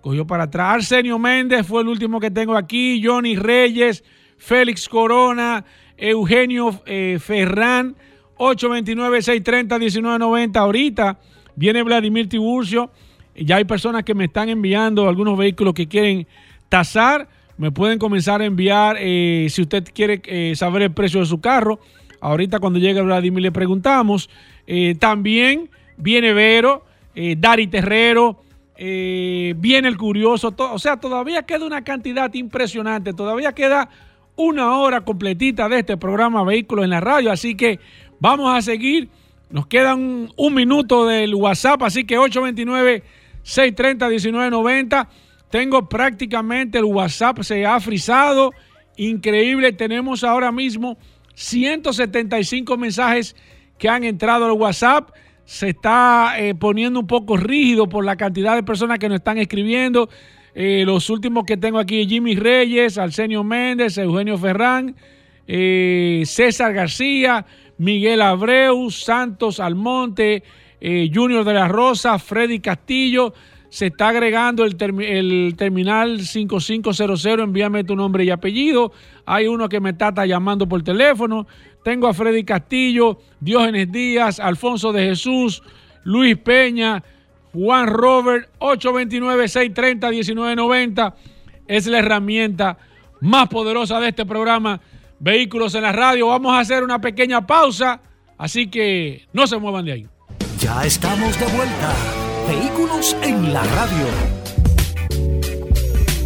cogió para atrás. Arsenio Méndez fue el último que tengo aquí, Johnny Reyes, Félix Corona, Eugenio eh, Ferrán, 829-630-1990. Ahorita viene Vladimir Tiburcio Ya hay personas que me están enviando algunos vehículos que quieren tasar. Me pueden comenzar a enviar eh, si usted quiere eh, saber el precio de su carro. Ahorita cuando llegue Vladimir le preguntamos. Eh, también viene Vero, eh, Dari Terrero, eh, viene el Curioso. o sea, todavía queda una cantidad impresionante. Todavía queda una hora completita de este programa Vehículos en la Radio. Así que vamos a seguir. Nos quedan un minuto del WhatsApp, así que 829-630-1990. Tengo prácticamente el WhatsApp, se ha frisado. Increíble, tenemos ahora mismo 175 mensajes que han entrado al WhatsApp. Se está eh, poniendo un poco rígido por la cantidad de personas que nos están escribiendo. Eh, los últimos que tengo aquí, Jimmy Reyes, Arsenio Méndez, Eugenio Ferrán, eh, César García, Miguel Abreu, Santos Almonte, eh, Junior de la Rosa, Freddy Castillo. Se está agregando el, termi- el terminal 5500. Envíame tu nombre y apellido. Hay uno que me está, está llamando por teléfono. Tengo a Freddy Castillo, Diógenes Díaz, Alfonso de Jesús, Luis Peña, Juan Robert, 829-630-1990. Es la herramienta más poderosa de este programa, Vehículos en la Radio. Vamos a hacer una pequeña pausa, así que no se muevan de ahí. Ya estamos de vuelta. Vehículos en la radio.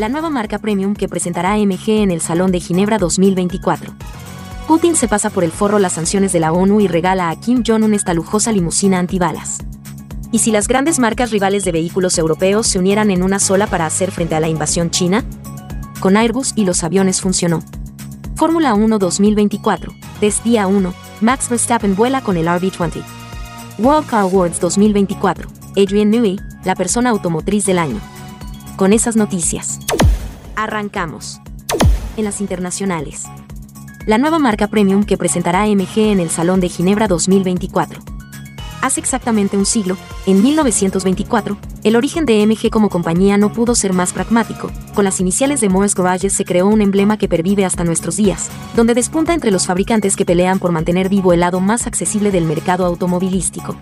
la nueva marca premium que presentará AMG en el Salón de Ginebra 2024. Putin se pasa por el forro las sanciones de la ONU y regala a Kim Jong-un esta lujosa limusina antibalas. ¿Y si las grandes marcas rivales de vehículos europeos se unieran en una sola para hacer frente a la invasión china? Con Airbus y los aviones funcionó. Fórmula 1 2024. Test día 1. Max Verstappen vuela con el RB20. World Car Awards 2024. Adrian Newey, la persona automotriz del año. Con esas noticias. Arrancamos. En las internacionales. La nueva marca premium que presentará AMG en el Salón de Ginebra 2024. Hace exactamente un siglo, en 1924, el origen de MG como compañía no pudo ser más pragmático. Con las iniciales de Morris Garages se creó un emblema que pervive hasta nuestros días, donde despunta entre los fabricantes que pelean por mantener vivo el lado más accesible del mercado automovilístico.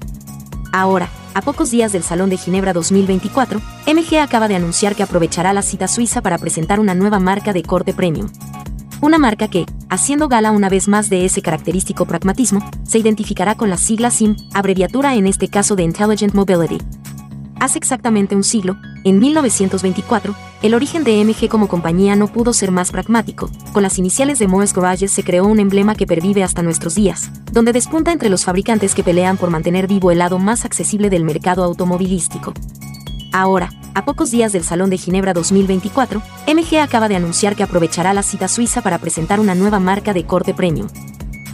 Ahora, a pocos días del Salón de Ginebra 2024, MG acaba de anunciar que aprovechará la cita suiza para presentar una nueva marca de corte premium. Una marca que, haciendo gala una vez más de ese característico pragmatismo, se identificará con la sigla SIM, abreviatura en este caso de Intelligent Mobility. Hace exactamente un siglo, en 1924, el origen de MG como compañía no pudo ser más pragmático. Con las iniciales de Morris Garages se creó un emblema que pervive hasta nuestros días, donde despunta entre los fabricantes que pelean por mantener vivo el lado más accesible del mercado automovilístico. Ahora, a pocos días del Salón de Ginebra 2024, MG acaba de anunciar que aprovechará la cita suiza para presentar una nueva marca de corte premium.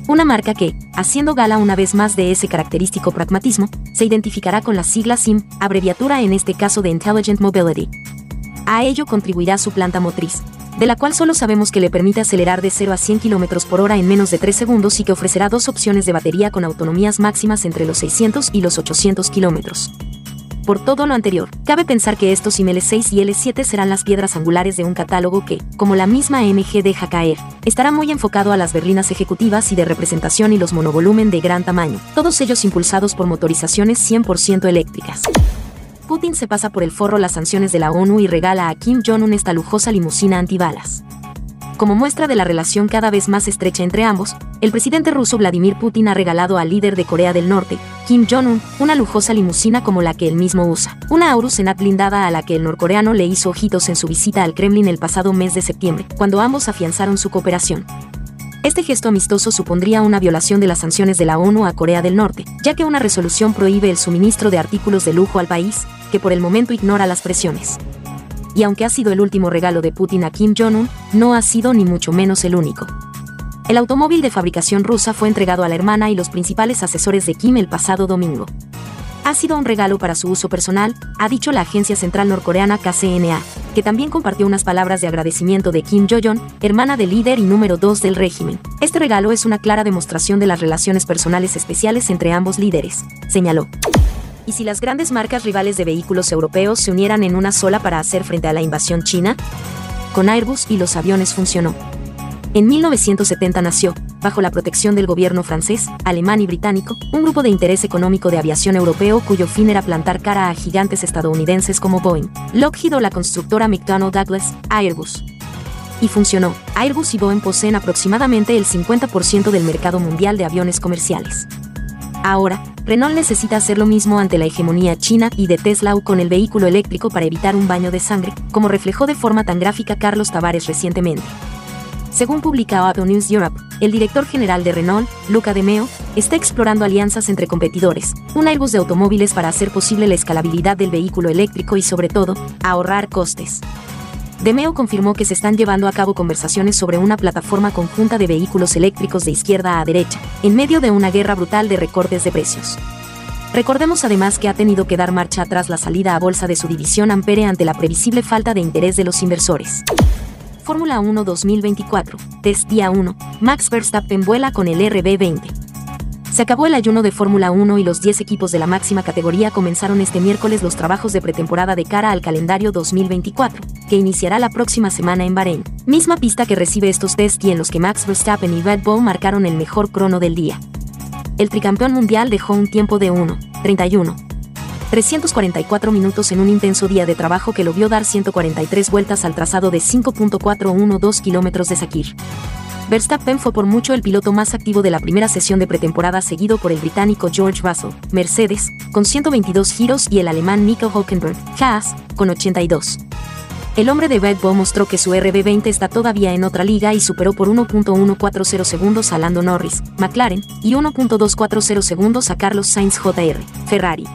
Una marca que, haciendo gala una vez más de ese característico pragmatismo, se identificará con la sigla SIM, abreviatura en este caso de Intelligent Mobility. A ello contribuirá su planta motriz, de la cual solo sabemos que le permite acelerar de 0 a 100 km por hora en menos de 3 segundos y que ofrecerá dos opciones de batería con autonomías máximas entre los 600 y los 800 kilómetros. Por todo lo anterior, cabe pensar que estos IM L6 y L7 serán las piedras angulares de un catálogo que, como la misma MG deja caer, estará muy enfocado a las berlinas ejecutivas y de representación y los monovolumen de gran tamaño, todos ellos impulsados por motorizaciones 100% eléctricas. Putin se pasa por el forro las sanciones de la ONU y regala a Kim Jong-un esta lujosa limusina antibalas. Como muestra de la relación cada vez más estrecha entre ambos, el presidente ruso Vladimir Putin ha regalado al líder de Corea del Norte, Kim Jong-un, una lujosa limusina como la que él mismo usa, una Aurus Senat blindada a la que el norcoreano le hizo ojitos en su visita al Kremlin el pasado mes de septiembre, cuando ambos afianzaron su cooperación. Este gesto amistoso supondría una violación de las sanciones de la ONU a Corea del Norte, ya que una resolución prohíbe el suministro de artículos de lujo al país, que por el momento ignora las presiones. Y aunque ha sido el último regalo de Putin a Kim Jong-un, no ha sido ni mucho menos el único. El automóvil de fabricación rusa fue entregado a la hermana y los principales asesores de Kim el pasado domingo. Ha sido un regalo para su uso personal, ha dicho la agencia central norcoreana KCNA. Que también compartió unas palabras de agradecimiento de Kim Jong-un, hermana del líder y número 2 del régimen. Este regalo es una clara demostración de las relaciones personales especiales entre ambos líderes, señaló. ¿Y si las grandes marcas rivales de vehículos europeos se unieran en una sola para hacer frente a la invasión china? Con Airbus y los aviones funcionó. En 1970 nació, bajo la protección del gobierno francés, alemán y británico, un grupo de interés económico de aviación europeo cuyo fin era plantar cara a gigantes estadounidenses como Boeing, Lockheed o la constructora McDonnell Douglas, Airbus. Y funcionó. Airbus y Boeing poseen aproximadamente el 50% del mercado mundial de aviones comerciales. Ahora, Renault necesita hacer lo mismo ante la hegemonía china y de Tesla con el vehículo eléctrico para evitar un baño de sangre, como reflejó de forma tan gráfica Carlos Tavares recientemente. Según publica Auto News Europe, el director general de Renault, Luca De Meo, está explorando alianzas entre competidores, un Airbus de automóviles para hacer posible la escalabilidad del vehículo eléctrico y sobre todo, ahorrar costes. De Meo confirmó que se están llevando a cabo conversaciones sobre una plataforma conjunta de vehículos eléctricos de izquierda a derecha, en medio de una guerra brutal de recortes de precios. Recordemos además que ha tenido que dar marcha atrás la salida a bolsa de su división Ampere ante la previsible falta de interés de los inversores. Fórmula 1 2024, test día 1, Max Verstappen vuela con el RB20. Se acabó el ayuno de Fórmula 1 y los 10 equipos de la máxima categoría comenzaron este miércoles los trabajos de pretemporada de cara al calendario 2024, que iniciará la próxima semana en Bahrein, misma pista que recibe estos test y en los que Max Verstappen y Red Bull marcaron el mejor crono del día. El tricampeón mundial dejó un tiempo de 1, 31, 344 minutos en un intenso día de trabajo que lo vio dar 143 vueltas al trazado de 5.412 kilómetros de Sakir. Verstappen fue por mucho el piloto más activo de la primera sesión de pretemporada seguido por el británico George Russell, Mercedes, con 122 giros y el alemán Nico Hülkenberg, Haas, con 82. El hombre de Red Bull mostró que su RB20 está todavía en otra liga y superó por 1.140 segundos a Lando Norris, McLaren, y 1.240 segundos a Carlos Sainz Jr., Ferrari.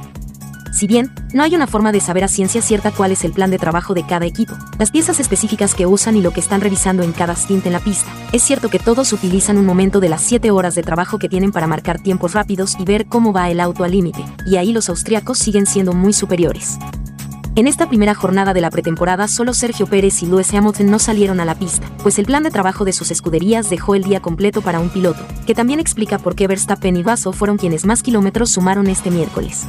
Si bien, no hay una forma de saber a ciencia cierta cuál es el plan de trabajo de cada equipo, las piezas específicas que usan y lo que están revisando en cada stint en la pista, es cierto que todos utilizan un momento de las 7 horas de trabajo que tienen para marcar tiempos rápidos y ver cómo va el auto al límite, y ahí los austriacos siguen siendo muy superiores. En esta primera jornada de la pretemporada solo Sergio Pérez y Lewis Hamilton no salieron a la pista, pues el plan de trabajo de sus escuderías dejó el día completo para un piloto, que también explica por qué Verstappen y Vaso fueron quienes más kilómetros sumaron este miércoles.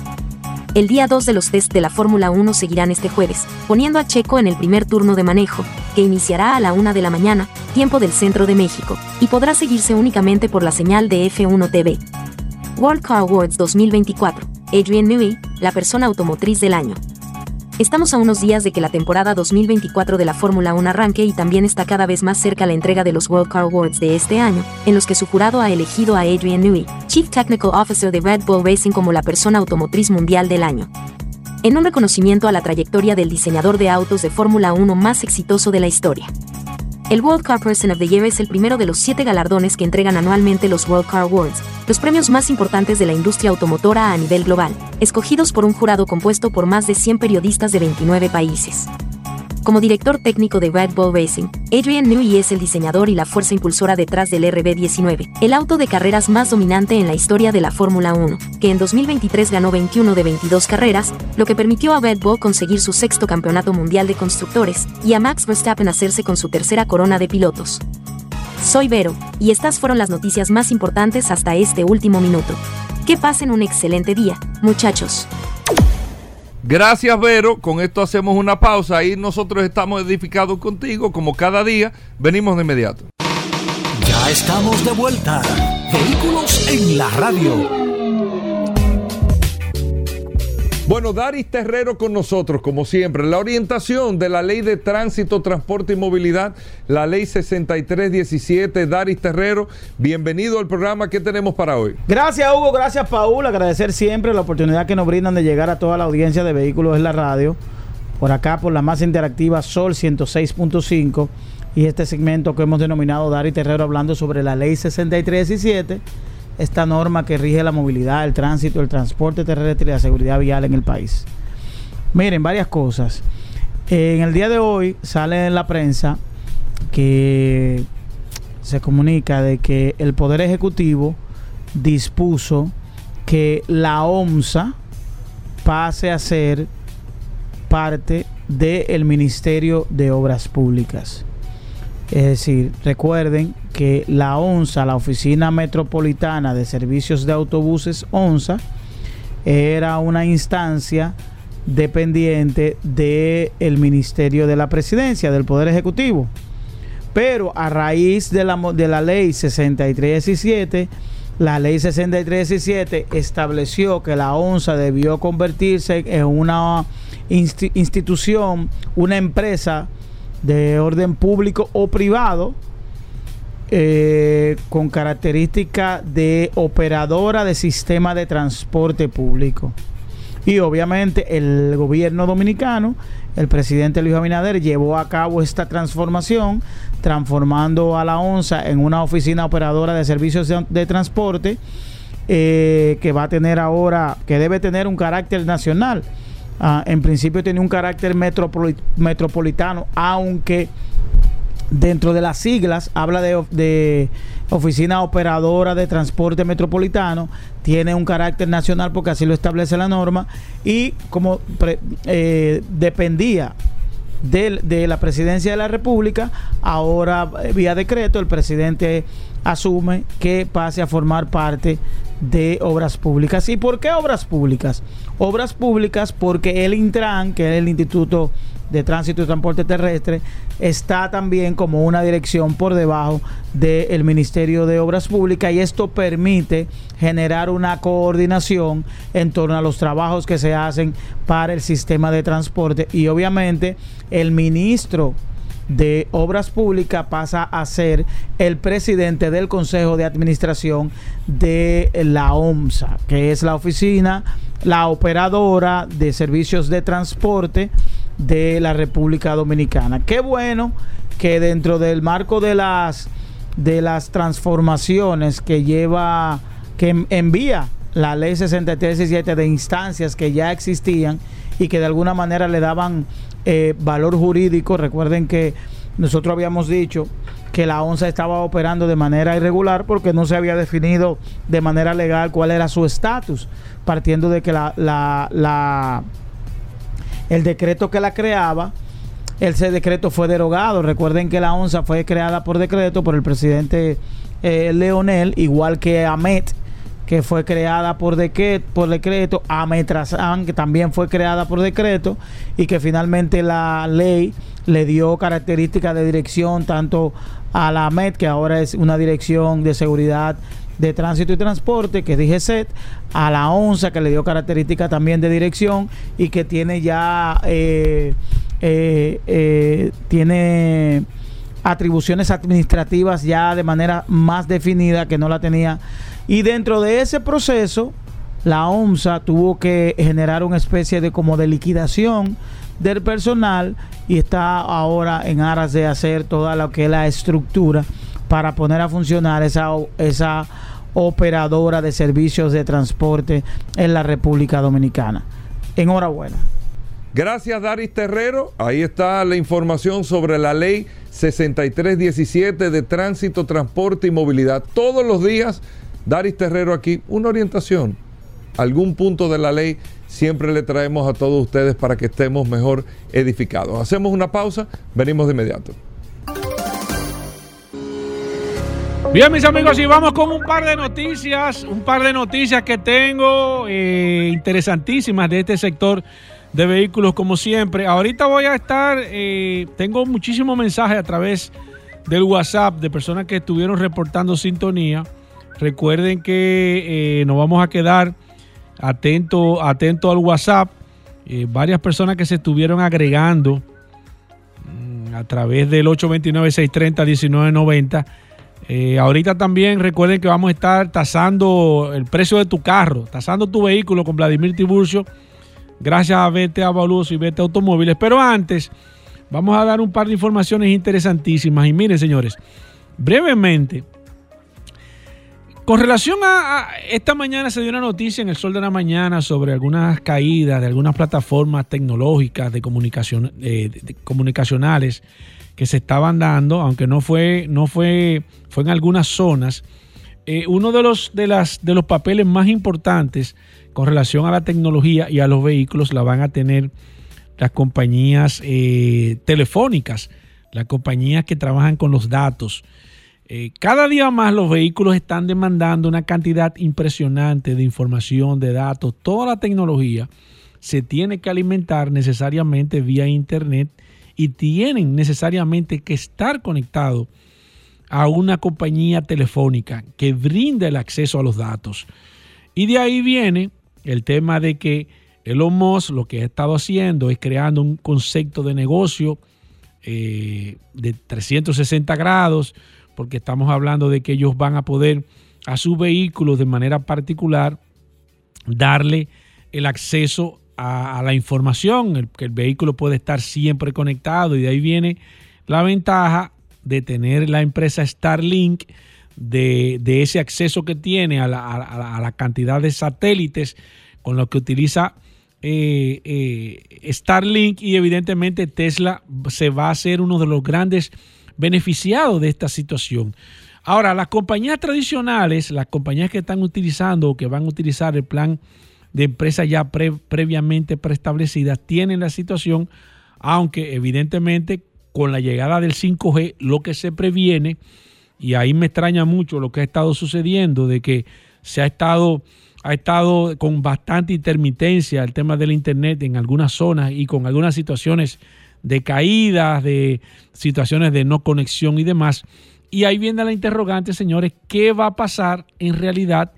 El día 2 de los test de la Fórmula 1 seguirán este jueves, poniendo a Checo en el primer turno de manejo, que iniciará a la 1 de la mañana, tiempo del centro de México, y podrá seguirse únicamente por la señal de F1 TV. World Car Awards 2024. Adrian Newey, la persona automotriz del año. Estamos a unos días de que la temporada 2024 de la Fórmula 1 arranque y también está cada vez más cerca la entrega de los World Car Awards de este año, en los que su jurado ha elegido a Adrian Newey, Chief Technical Officer de Red Bull Racing como la persona automotriz mundial del año. En un reconocimiento a la trayectoria del diseñador de autos de Fórmula 1 más exitoso de la historia. El World Car Person of the Year es el primero de los siete galardones que entregan anualmente los World Car Awards, los premios más importantes de la industria automotora a nivel global, escogidos por un jurado compuesto por más de 100 periodistas de 29 países. Como director técnico de Red Bull Racing, Adrian Newey es el diseñador y la fuerza impulsora detrás del RB19, el auto de carreras más dominante en la historia de la Fórmula 1, que en 2023 ganó 21 de 22 carreras, lo que permitió a Red Bull conseguir su sexto campeonato mundial de constructores, y a Max Verstappen hacerse con su tercera corona de pilotos. Soy Vero, y estas fueron las noticias más importantes hasta este último minuto. Que pasen un excelente día, muchachos. Gracias, Vero. Con esto hacemos una pausa. Ahí nosotros estamos edificados contigo, como cada día. Venimos de inmediato. Ya estamos de vuelta. Vehículos en la radio. Bueno, Daris Terrero con nosotros, como siempre. La orientación de la Ley de Tránsito, Transporte y Movilidad, la Ley 6317. Daris Terrero, bienvenido al programa. ¿Qué tenemos para hoy? Gracias, Hugo. Gracias, Paul. Agradecer siempre la oportunidad que nos brindan de llegar a toda la audiencia de Vehículos en la Radio. Por acá, por la más interactiva Sol 106.5. Y este segmento que hemos denominado Daris Terrero hablando sobre la Ley 6317 esta norma que rige la movilidad, el tránsito, el transporte terrestre y la seguridad vial en el país. Miren, varias cosas. En el día de hoy sale en la prensa que se comunica de que el Poder Ejecutivo dispuso que la OMSA pase a ser parte del Ministerio de Obras Públicas. Es decir, recuerden que la ONSA, la Oficina Metropolitana de Servicios de Autobuses ONSA, era una instancia dependiente del Ministerio de la Presidencia, del Poder Ejecutivo. Pero a raíz de la, de la ley 6317, la ley 6317 estableció que la ONSA debió convertirse en una institución, una empresa de orden público o privado, eh, con característica de operadora de sistema de transporte público. Y obviamente el gobierno dominicano, el presidente Luis Abinader, llevó a cabo esta transformación, transformando a la ONSA en una oficina operadora de servicios de, transporte eh, que va a tener ahora, que debe tener un carácter nacional. Ah, en principio tiene un carácter metropolitano, aunque dentro de las siglas habla de, oficina operadora de transporte metropolitano, tiene un carácter nacional porque así lo establece la norma y como eh, dependía de, de, la presidencia de la República, ahora eh, vía decreto el presidente asume que pase a formar parte de obras públicas. ¿Y por qué obras públicas? Obras públicas porque el Intran, que es el Instituto de Tránsito y Transporte Terrestre, está también como una dirección por debajo del Ministerio de Obras Públicas y esto permite generar una coordinación en torno a los trabajos que se hacen para el sistema de transporte y obviamente el ministro de Obras Públicas pasa a ser el presidente del Consejo de Administración de la OMSA, que es la oficina, la operadora de servicios de transporte de la República Dominicana. Qué bueno que dentro del marco de las de las transformaciones que lleva que envía la ley 6317 de instancias que ya existían y que de alguna manera le daban eh, valor jurídico. Recuerden que nosotros habíamos dicho que la ONSA estaba operando de manera irregular porque no se había definido de manera legal cuál era su estatus, partiendo de que la, la, el decreto que la creaba, ese decreto fue derogado. Recuerden que la ONSA fue creada por decreto por el presidente eh, Leonel, igual que AMET, que fue creada por, decreto, por decreto, Ametrazan, que también fue creada por decreto, y que finalmente la ley le dio características de dirección tanto a la AMET, que ahora es una dirección de seguridad de tránsito y transporte, que dije set a la ONSA, que le dio características también de dirección y que tiene ya, eh, eh, eh, tiene atribuciones administrativas ya de manera más definida que no la tenía y dentro de ese proceso, la OMSA tuvo que generar una especie de como liquidación del personal y está ahora en aras de hacer toda lo que es la estructura para poner a funcionar esa, esa operadora de servicios de transporte en la República Dominicana. Enhorabuena. Gracias, Daris Terrero. Ahí está la información sobre la ley 6317 de tránsito, transporte y movilidad. Todos los días Daris Terrero aquí, una orientación, algún punto de la ley, siempre le traemos a todos ustedes para que estemos mejor edificados. Hacemos una pausa, venimos de inmediato. Bien, mis amigos, y vamos con un par de noticias, un par de noticias que tengo eh, interesantísimas de este sector de vehículos, como siempre. Ahorita voy a estar, eh, tengo muchísimos mensajes a través del WhatsApp de personas que estuvieron reportando sintonía. Recuerden que eh, nos vamos a quedar atentos atento al WhatsApp. Eh, varias personas que se estuvieron agregando mm, a través del 829-630-1990. Eh, ahorita también recuerden que vamos a estar tasando el precio de tu carro, tasando tu vehículo con Vladimir Tiburcio, gracias a Vete Avaluso y Vete Automóviles. Pero antes, vamos a dar un par de informaciones interesantísimas. Y miren, señores, brevemente, con relación a, esta mañana se dio una noticia en el sol de la mañana sobre algunas caídas de algunas plataformas tecnológicas de comunicación eh, comunicacionales que se estaban dando, aunque no fue no fue fue en algunas zonas. Eh, uno de los de las de los papeles más importantes con relación a la tecnología y a los vehículos la van a tener las compañías eh, telefónicas, las compañías que trabajan con los datos. Eh, cada día más los vehículos están demandando una cantidad impresionante de información, de datos, toda la tecnología se tiene que alimentar necesariamente vía Internet y tienen necesariamente que estar conectados a una compañía telefónica que brinda el acceso a los datos. Y de ahí viene el tema de que Elon Musk lo que ha estado haciendo es creando un concepto de negocio eh, de 360 grados, porque estamos hablando de que ellos van a poder a sus vehículos de manera particular darle el acceso a, la información, que el vehículo puede estar siempre conectado y de ahí viene la ventaja de tener la empresa Starlink, de, ese acceso que tiene a la, cantidad de satélites con los que utiliza eh, eh, Starlink y evidentemente Tesla se va a ser uno de los grandes beneficiados de esta situación. Ahora, las compañías tradicionales, las compañías que están utilizando o que van a utilizar el plan de empresas ya previamente preestablecidas tienen la situación, aunque evidentemente con la llegada del 5G lo que se previene, y ahí me extraña mucho lo que ha estado sucediendo, de que se ha estado, ha estado con bastante intermitencia el tema del Internet en algunas zonas y con algunas situaciones de caídas, de situaciones de no conexión y demás. Y ahí viene la interrogante, señores, ¿qué va a pasar en realidad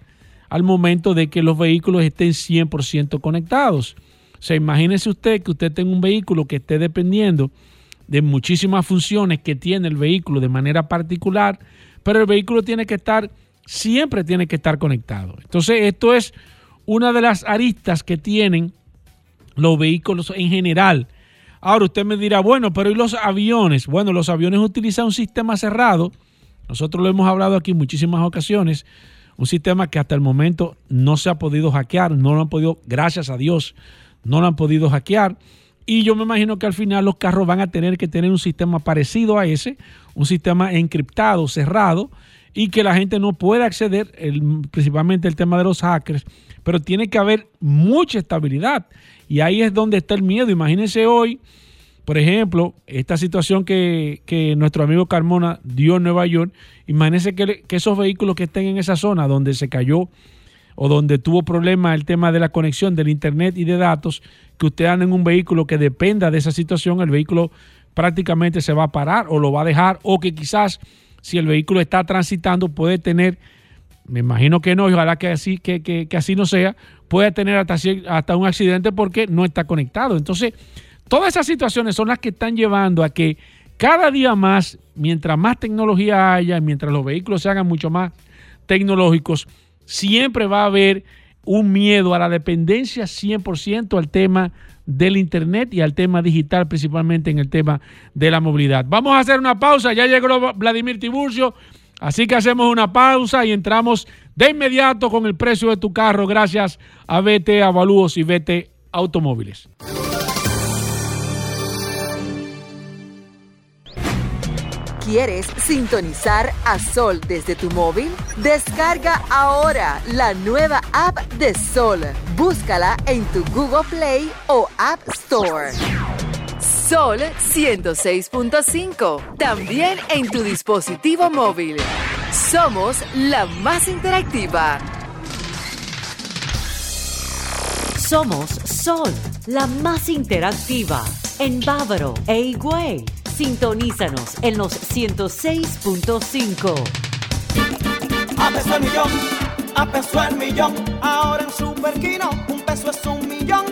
al momento de que los vehículos estén 100% conectados? O sea, imagínese usted que usted tenga un vehículo que esté dependiendo de muchísimas funciones que tiene el vehículo de manera particular, pero el vehículo tiene que estar, siempre tiene que estar conectado. Entonces, esto es una de las aristas que tienen los vehículos en general. Ahora usted me dirá, bueno, pero ¿y los aviones? Bueno, los aviones utilizan un sistema cerrado. Nosotros lo hemos hablado aquí en muchísimas ocasiones. Un sistema que hasta el momento no se ha podido hackear, no lo han podido, gracias a Dios, no lo han podido hackear. Y yo me imagino que al final los carros van a tener que tener un sistema parecido a ese, un sistema encriptado, cerrado, y que la gente no pueda acceder, principalmente el tema de los hackers, pero tiene que haber mucha estabilidad. Y ahí es donde está el miedo. Imagínense hoy, por ejemplo, esta situación que, nuestro amigo Carmona dio en Nueva York. Imagínense que, que esos vehículos que estén en esa zona donde se cayó o donde tuvo problemas el tema de la conexión del internet y de datos, que usted anda en un vehículo que dependa de esa situación, el vehículo prácticamente se va a parar o lo va a dejar, o que quizás si el vehículo está transitando puede tener, me imagino que no, y ojalá que así, que, que, que así no sea, puede tener hasta, hasta un accidente porque no está conectado. Entonces, todas esas situaciones son las que están llevando a que cada día más, mientras más tecnología haya, mientras los vehículos se hagan mucho más tecnológicos, siempre va a haber un miedo a la dependencia 100% al tema del Internet y al tema digital, principalmente en el tema de la movilidad. Vamos a hacer una pausa, ya llegó Vladimir Tiburcio, así que hacemos una pausa y entramos de inmediato con el precio de tu carro gracias a BT Avalúos y BT Automóviles. ¿Quieres sintonizar a Sol desde tu móvil? Descarga ahora la nueva app de Sol. Búscala en tu Google Play o App Store. Sol 106.5. También en tu dispositivo móvil. Somos la más interactiva. Somos Sol, la más interactiva. En Bávaro e Higüey Sintonízanos en los 106.5. A peso el millón, a peso el millón. Ahora en Superquino, un peso es un millón.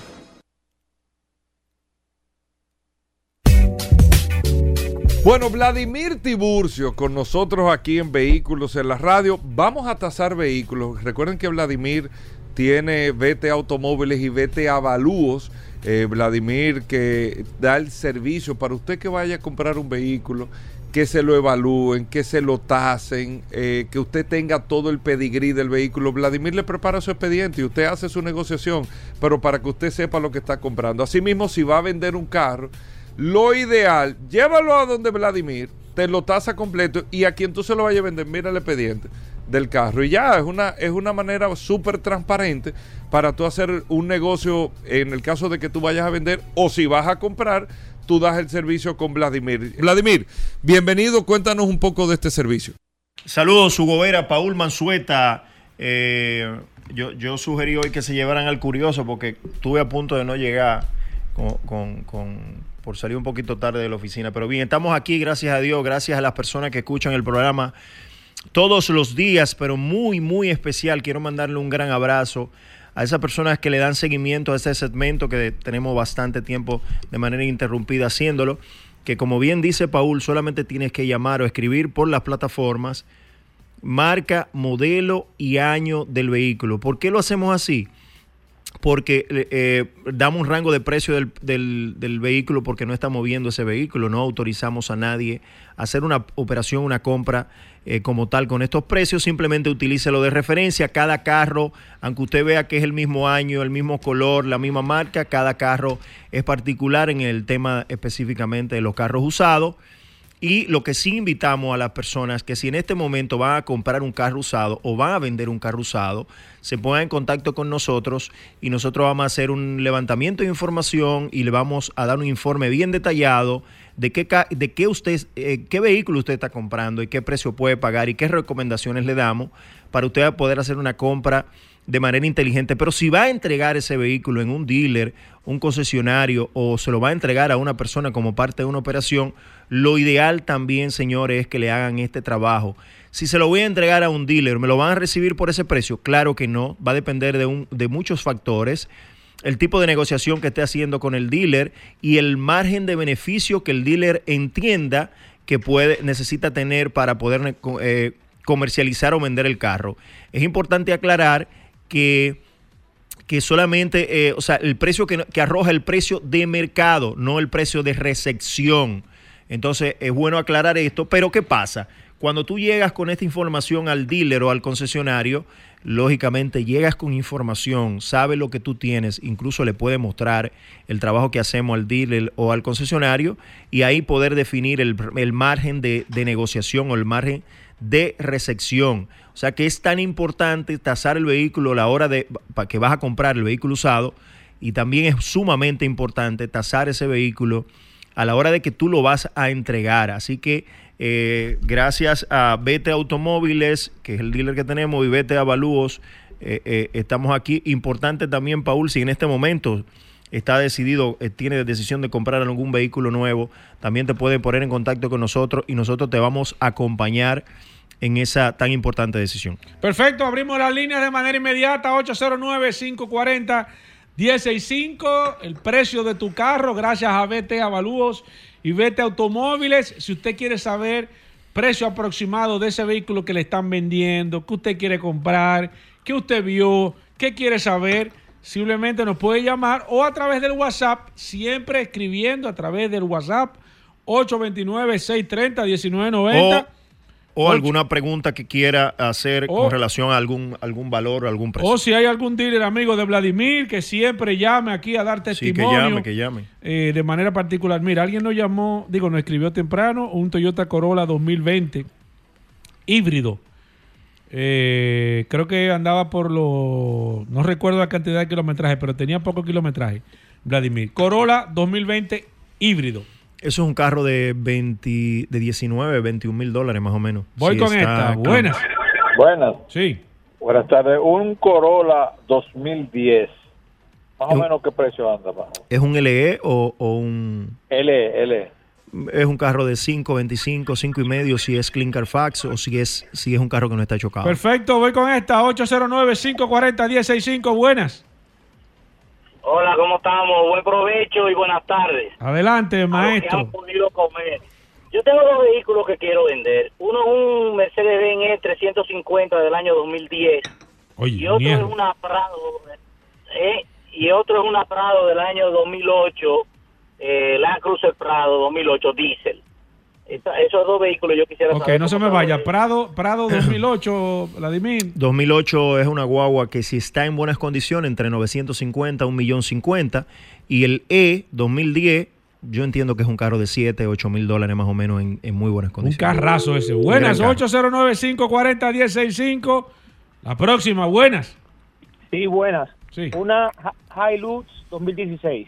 Bueno, Vladimir Tiburcio con nosotros aquí en Vehículos en la Radio. Vamos a tasar vehículos. Recuerden que Vladimir tiene VT Automóviles y VT Avalúos eh, Vladimir, que da el servicio para usted que vaya a comprar un vehículo, que se lo evalúen, que se lo tasen, eh, que usted tenga todo el pedigrí del vehículo. Vladimir le prepara su expediente y usted hace su negociación, pero para que usted sepa lo que está comprando. Asimismo, si va a vender un carro, lo ideal, llévalo a donde Vladimir, te lo tasa completo y a quien tú se lo vayas a vender, mira el expediente del carro. Y ya, es una, es una manera súper transparente para tú hacer un negocio en el caso de que tú vayas a vender o si vas a comprar, tú das el servicio con Vladimir. Vladimir, bienvenido, cuéntanos un poco de este servicio. Saludos, su gobera, Paul Mansueta. Eh, yo, yo sugerí hoy que se llevaran al curioso porque estuve a punto de no llegar con- con- por salir un poquito tarde de la oficina. Pero bien, estamos aquí, gracias a Dios, gracias a las personas que escuchan el programa todos los días, pero muy, muy especial. Quiero mandarle un gran abrazo a esas personas que le dan seguimiento a este segmento que tenemos bastante tiempo de manera interrumpida haciéndolo. Que como bien dice Paul, solamente tienes que llamar o escribir por las plataformas marca, modelo y año del vehículo. ¿Por qué lo hacemos así? Porque eh, damos un rango de precio del, del- vehículo porque no estamos viendo ese vehículo, no autorizamos a nadie a hacer una operación, una compra eh, como tal con estos precios, simplemente utilícelo de referencia. Cada carro, aunque usted vea que es el mismo año, el mismo color, la misma marca, cada carro es particular en el tema específicamente de los carros usados. Y lo que sí invitamos a las personas que si en este momento van a comprar un carro usado o van a vender un carro usado, se pongan en contacto con nosotros y nosotros vamos a hacer un levantamiento de información y le vamos a dar un informe bien detallado de qué, de qué, usted, eh, qué vehículo usted está comprando y qué precio puede pagar y qué recomendaciones le damos para usted poder hacer una compra de manera inteligente. Pero si va a entregar ese vehículo en un dealer, un concesionario o se lo va a entregar a una persona como parte de una operación, lo ideal también, señores, es que le hagan este trabajo. Si se lo voy a entregar a un dealer, ¿me lo van a recibir por ese precio? Claro que no, va a depender de, un, de muchos factores el tipo de negociación que esté haciendo con el dealer y el margen de beneficio que el dealer entienda que puede, necesita tener para poder eh, comercializar o vender el carro. Es importante aclarar que, que solamente, eh, o sea, el precio que, que arroja el precio de mercado, no el precio de recepción. Entonces es bueno aclarar esto, pero ¿qué pasa? Cuando tú llegas con esta información al dealer o al concesionario, lógicamente llegas con información, sabe lo que tú tienes, incluso le puede mostrar el trabajo que hacemos al dealer o al concesionario y ahí poder definir el, el margen de, de negociación o el margen de recepción. Sea que es tan importante tasar el vehículo a la hora de que vas a comprar el vehículo usado y también es sumamente importante tasar ese vehículo a la hora de que tú lo vas a entregar. Así que eh, gracias a Vete Automóviles, que es el dealer que tenemos, y Vete Avalúos, eh, eh, estamos aquí. Importante también, Paul, si en este momento está decidido, tiene decisión de comprar algún vehículo nuevo, también te puede poner en contacto con nosotros y nosotros te vamos a acompañar en esa tan importante decisión. Perfecto, abrimos las líneas de manera inmediata, 809-540-165, el precio de tu carro, gracias a VT Avalúos y VT Automóviles. Si usted quiere saber precio aproximado de ese vehículo que le están vendiendo, qué usted quiere comprar, qué usted vio, qué quiere saber, simplemente nos puede llamar o a través del WhatsApp, siempre escribiendo a través del WhatsApp 829-630-1990. O Ocho. alguna pregunta que quiera hacer O- con relación a algún, algún valor o algún precio. O si hay algún dealer amigo de Vladimir que siempre llame aquí a dar Sí, que testimonio. llame, que llame. eh, de manera particular. Mira, alguien nos llamó, digo, nos escribió temprano, un Toyota Corolla 2020 híbrido. Eh, creo que andaba por los, no recuerdo la cantidad de kilometraje, pero tenía poco kilometraje. Vladimir. Corolla 2020 híbrido. Eso es un carro de 20, de 19, 21 mil dólares más o menos. Voy Sí, con esta. Buenas. Buenas. Sí. Buenas tardes. Un Corolla 2010. Más o Un- menos qué precio anda, pa? ¿Es un LE o, o un... L, L. Es un carro de 5, 25, 5 y medio si es Clean Carfax o si es, si es un carro que no está chocado. Perfecto, voy con esta. 809-540-165. Buenas. Hola, ¿cómo estamos? Buen provecho y buenas tardes. Adelante, maestro. han podido comer. Yo tengo dos vehículos que quiero vender. Uno es un Mercedes-Benz 350 del año 2010 Oye, y otro mierda. es una Prado. ¿eh? y otro es una Prado del año 2008, eh, la Cruiser Prado 2008 diésel. Esa- esos dos vehículos yo quisiera Ok, saber. no se me vaya. Prado, Prado <clears throat> 2008, Vladimir. 2008 es una guagua que si está en buenas condiciones, entre 950 a 1.050.000. Y el E 2010, yo entiendo que es un carro de 7, 8 mil dólares más o menos en, en muy buenas Un condiciones. carrazo ese. Un Buenas, gran carro. 809-540-1065. La próxima, buenas. Sí, buenas. Sí. Una Hi- Hilux 2016.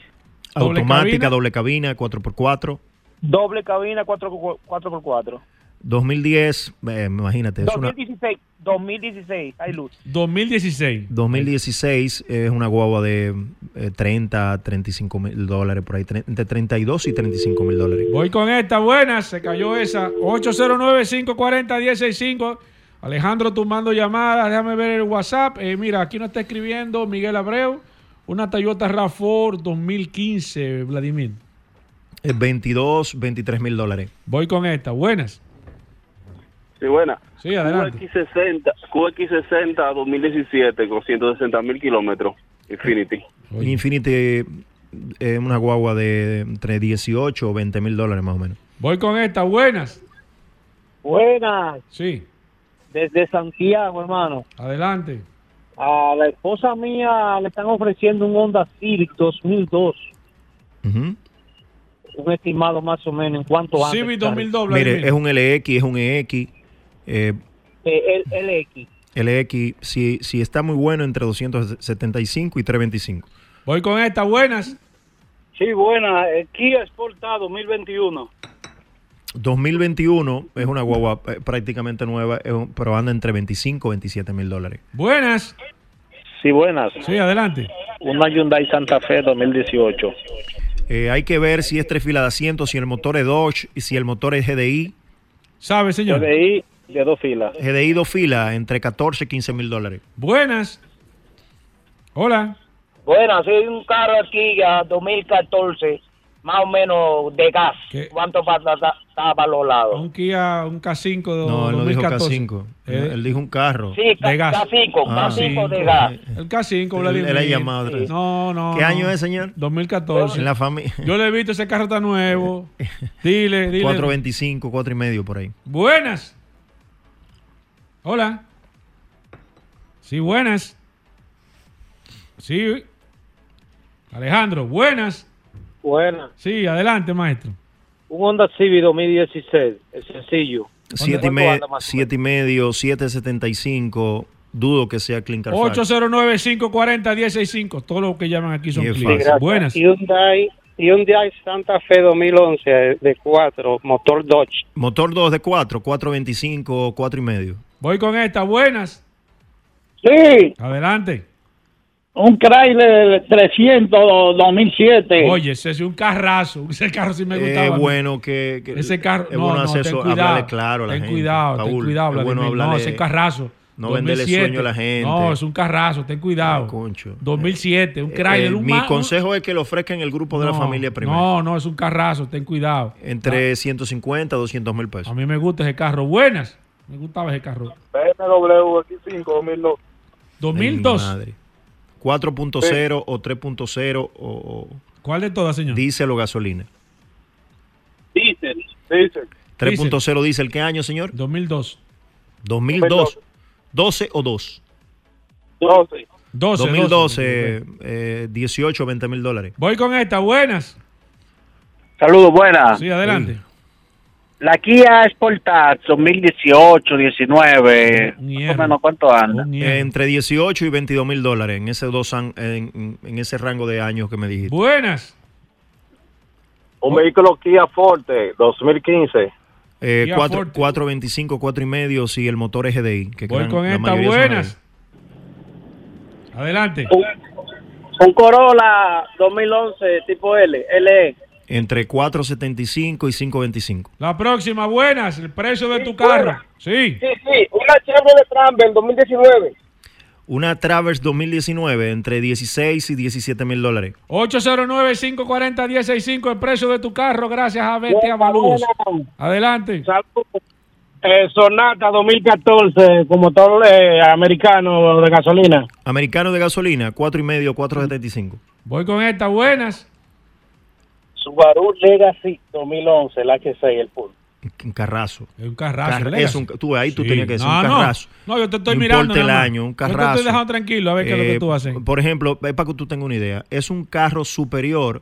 Automática, doble cabina, 4x4. Doble cabina 4, 4x4. 2010, eh, imagínate, es una 2016. 2016 Hilux. 2016. 2016 es una guagua de eh, 30, 35 mil dólares por ahí, tre- entre 32 y 35 mil dólares. Voy con esta, buenas. Se cayó esa. 809-540-1065. Alejandro tomando llamadas. Déjame ver el WhatsApp. Eh, mira, aquí nos está escribiendo Miguel Abreu. Una Toyota RAV4 2015, Vladimir. Eh, 22, 23 mil dólares. Voy con esta, buenas. Sí, buena. Sí, adelante. QX60, QX60 2017 con 160 mil kilómetros. Infinity. Infinity es una guagua de entre 18 o 20 mil dólares más o menos. Voy con esta, buenas. Buenas. Sí. Desde Santiago, hermano. Adelante. A la esposa mía le están ofreciendo un Honda Civic 2002. Un estimado más o menos en cuánto anda. Civic el carro? 2002, Mire, es un LX, es un EX. eh, Eh, el LX. LX, si, si está muy bueno, entre 275 y 325. Voy con esta, buenas. Sí, buena. eh, Kia Sportage 2021. 2021 es una guagua eh, prácticamente nueva, es un- pero anda entre 25 y 27 mil dólares. Buenas. Sí, buenas. Sí, adelante. Una Hyundai Santa Fe 2018. Eh, hay que ver si es tres filas de asiento, si el motor es Dodge y si el motor es GDI. ¿Sabe, señor? GDI de dos filas. GDI dos filas, entre 14 y 15 mil dólares. Buenas. Hola. Bueno, soy un carro aquí ya 2014, más o menos de gas. ¿Cuánto está, está valorado? Un Kia, un K5 de No, él no dijo 2014. K5. Eh, Él dijo un carro. Sí, de gas. K5, Ah. K5 de gas. El K5, Él- Vladimir. él ha llamado otra vez. No, no. ¿Qué no. año es, señor? 2014. En la familia. <laughs> Yo le he visto ese carro tan nuevo. <laughs> Dile, dile. 425, 4 y medio por ahí. Buenas. Hola. Sí, buenas. Sí. Alejandro, buenas. Buenas. Sí, adelante, maestro. Un Honda Civic 2016. Es sencillo. 7 y, ¿Cuánto me- siete y medio, 775. Dudo que sea Clean Car Factory. 809-540-165. Todo lo que llaman aquí son clientes. fácil. Buenas. Hyundai, Hyundai Santa Fe 2011 de 4, motor Dodge. Motor 2 de 4, 425, 4 y medio. Voy con esta. Buenas. Sí, Adelante. Un Chrysler 300 2007. Oye, ese es un carrazo. <laughs> Ese carro sí me gustaba. Es mí. bueno que, que- Ese carro, es no, bueno no, hacer ten eso, cuidado, claro a la ten gente. cuidado, ten Paul, cuidado, es bueno no, ese carrazo. No venderle sueño a la gente. No, es un carrazo, ten cuidado. 2007, un Chrysler. Eh, un mi consejo es que lo ofrezcan el grupo de la No, familia primero. No, no, es un carrazo, ten cuidado. Entre 150 a 200 mil pesos. A mí me gusta ese carro. Buenas. Me gustaba ese carro. BMW X5 2002. 2002. Ay, mi madre. 4.0 o 3.0 o, o ¿Cuál de todas, señor? diésel o gasolina. Diesel. Diesel. 3.0 diésel, ¿qué año, señor? 2002. 2002. 12 o 2. 12. 12, 2012, eh, 18 o 20 mil dólares. Voy con esta. Buenas. Saludos, buenas. Sí, adelante. La Kia Sportage 2018, 19. Más o menos, ¿cuánto anda? Eh, entre 18 y 22 mil dólares en ese, dos an- en, en ese rango de años que me dijiste. Buenas. Un vehículo Kia Forte 2015. Eh, Kia 4, Forte. 425, 4 y medio si el motor es GDI. Que Voy crean- con esta. Buenas. Adelante. Un Corolla 2011 tipo L, E. LE. Entre 475 y 525. La próxima. Buenas. El precio de tu carro. Sí. Sí, sí, una Chevrolet Travel 2019. Una Traverse 2019 entre 16 y 17 mil dólares. 809-540-165. El precio de tu carro. Gracias a Betty Avaluz. Adelante. Eh, Sonata 2014, con motor eh, americano de gasolina. Americano de gasolina, cuatro y medio, 475. Voy con esta, buenas. Subaru Legacy 2011, el H6, el full. Un carrazo. Es un carrazo. Car- es un, tú ahí tú Sí. tenías que decir No, un carrazo. No, yo te estoy No mirando el año, un Yo te estoy carrazo. dejando tranquilo a ver qué es lo que Eh, tú haces. Por ejemplo, es para que tú tengas una idea. Es un carro superior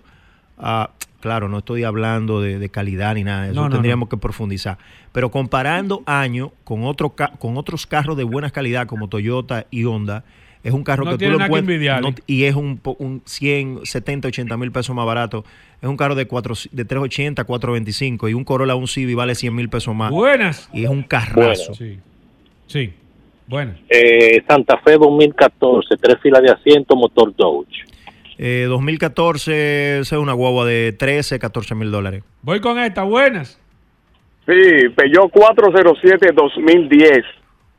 a. Claro, no estoy hablando de, de calidad ni nada de eso. No, no, tendríamos que profundizar. Pero comparando año con, otro ca- con otros carros de buena calidad como Toyota y Honda, es un carro No que tú tiene lo nada que encuentras. no- y es un, un 100, 70, 80 mil pesos más barato. Es un carro de, cuatro, de 380, 425. Y un Corolla, un Civic vale 100 mil pesos más. Buenas. Y es un carrazo. Sí. Sí. Buenas. Eh, Santa Fe 2014, tres filas de asiento, motor Dodge. Eh, 2014 esa es una guagua de 13, 14 mil dólares. Voy con esta, buenas. Sí, Peugeot 407 2010.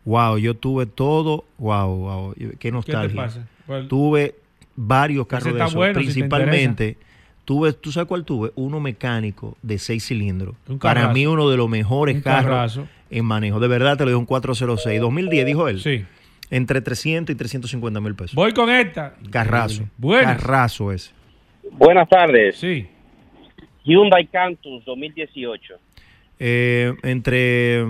Wow, yo tuve todo. Wow, wow. Qué nostalgia. pasa? ¿Cuál? Tuve varios carros de esos. bueno, si te principalmente, tuve, ¿tú sabes cuál tuve? Uno mecánico de 6 cilindros. Un Para mí, uno de los mejores Un carros carrazo. en manejo. De verdad, te lo digo, un 406. 2010, dijo él. Sí. Entre 300 y 350 mil pesos. Voy con esta. Carrazo. Buenas. Carrazo ese. Buenas tardes. Sí. Hyundai Cantus 2018. Eh, entre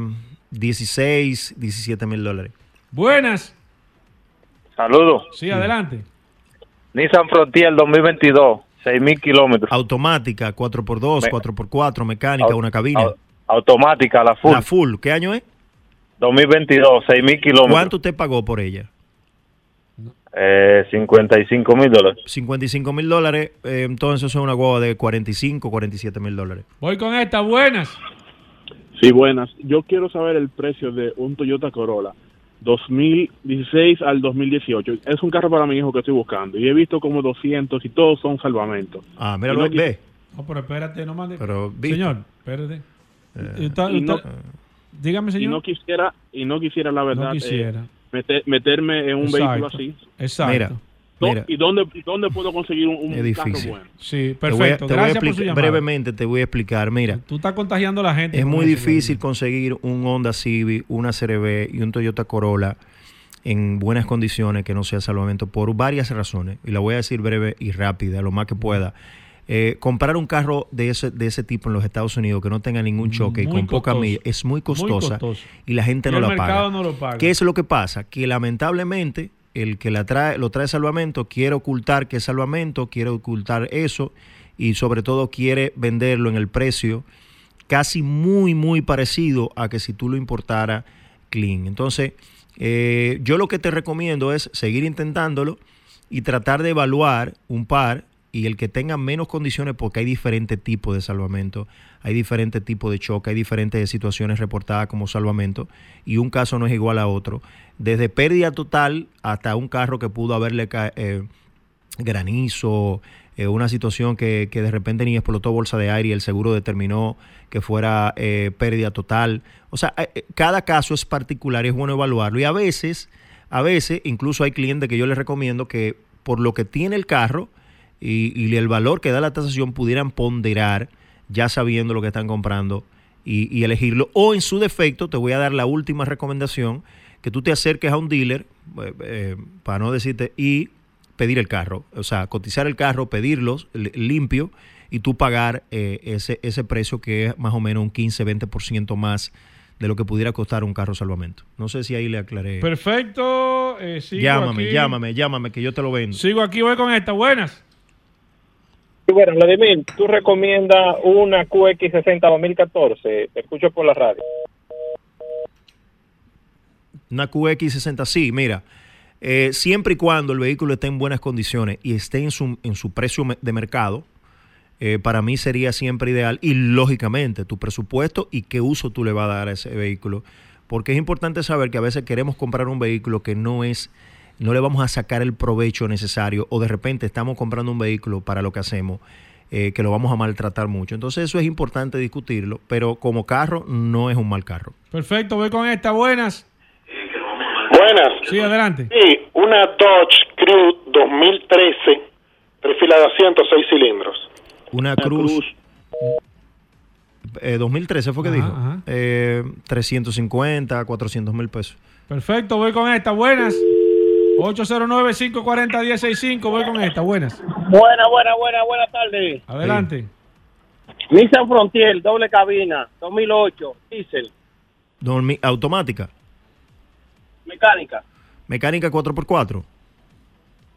16, 17 mil dólares. Buenas. Saludos. Sí, adelante. Nissan Frontier 2022, 6.000 kilómetros. Automática, 4x2, Me- 4x4, mecánica, Au- una cabina. au- automática, la full. La full, ¿qué año es? 2022, 6.000 kilómetros. ¿Cuánto usted pagó por ella? Eh, 55 mil dólares. 55 mil dólares, eh, entonces eso es una guagua de 45, 47 mil dólares. Voy con esta, buenas. Sí, buenas. Yo quiero saber el precio de un Toyota Corolla 2016 al 2018. Es un carro para mi hijo que estoy buscando y he visto como 200 y todos son salvamentos. Ah, Y míralo, no ve. No, pero espérate, no mande. Pero. Señor, espérate. Está- y no- está- dígame, Y señor. no quisiera, y no quisiera la verdad, No quisiera. eh, meter- meterme en un Exacto. vehículo así. Exacto. Mira, mira. ¿Y dónde, dónde puedo conseguir un, un Es carro difícil. bueno? Sí, Te voy a- perfecto. te voy a Gracias por su explicar- llamada. brevemente te voy a explicar. Mira, Tú estás contagiando a la gente. es muy difícil conseguir un Honda Civic, una CRV y un Toyota Corolla en buenas condiciones que no sea salvamento por varias razones. Y la voy a decir breve y rápida, lo más que pueda. Eh, comprar un carro de ese, de ese tipo en los Estados Unidos que no tenga ningún choque y con poca milla es muy costosa costoso. y la gente Y no el la mercado paga. no lo paga. ¿Qué es lo que pasa? Que lamentablemente el que la trae, lo trae salvamento quiere ocultar que es salvamento, quiere ocultar eso y sobre todo quiere venderlo en el precio casi muy, muy parecido a que si tú lo importara clean. Entonces, eh, yo lo que te recomiendo es seguir intentándolo y tratar de evaluar un par y el que tenga menos condiciones porque hay diferentes tipos de salvamento, hay diferentes tipos de choque, hay diferentes situaciones reportadas como salvamento y un caso no es igual a otro. Desde pérdida total hasta un carro que pudo haberle eh, granizo, eh, una situación que, que de repente ni explotó bolsa de aire y el seguro determinó que fuera eh, pérdida total. O sea, eh, cada caso es particular y es bueno evaluarlo. Y a veces, a veces, incluso hay clientes que yo les recomiendo que por lo que tiene el carro y, y el valor que da la tasación pudieran ponderar ya sabiendo lo que están comprando y, y elegirlo. O en su defecto, te voy a dar la última recomendación, que tú te acerques a un dealer, eh, eh, para no decirte, y pedir el carro. O sea, cotizar el carro, pedirlos li- limpio y tú pagar eh, ese, ese precio que es más o menos un 15-20% más de lo que pudiera costar un carro salvamento. No sé si ahí le aclaré. Perfecto. eh, sigo llámame, aquí. llámame, llámame, que yo te lo vendo. Sigo aquí, voy con esta. Buenas. Bueno, Vladimir, tú recomiendas una QX60 2014. Te escucho por la radio. Una QX60, sí, mira. eh, siempre y cuando el vehículo esté en buenas condiciones y esté en su, en su precio de mercado, eh, para mí sería siempre ideal. Y lógicamente, tu presupuesto y qué uso tú le vas a dar a ese vehículo. Porque es importante saber que a veces queremos comprar un vehículo que no es, no le vamos a sacar el provecho necesario, o de repente estamos comprando un vehículo para lo que hacemos. eh, que lo vamos a maltratar mucho. Entonces eso es importante discutirlo, pero como carro no es un mal carro. Perfecto, voy con esta. Buenas. Buenas. Sí, adelante. Sí, una Dodge Crew 2013, tres filas de asientos, seis cilindros. Una, cruz, Eh, 2013 fue que Ajá, dijo. ajá. Eh, 350, 400 mil pesos. Perfecto, voy con esta. Buenas. 809-540-1065. Voy con esta. Buenas. Buena, buena, buena, buena tarde. Adelante. Nissan Frontier, doble cabina, 2008, diésel, Dormi- automática. mecánica. Mecánica 4x4.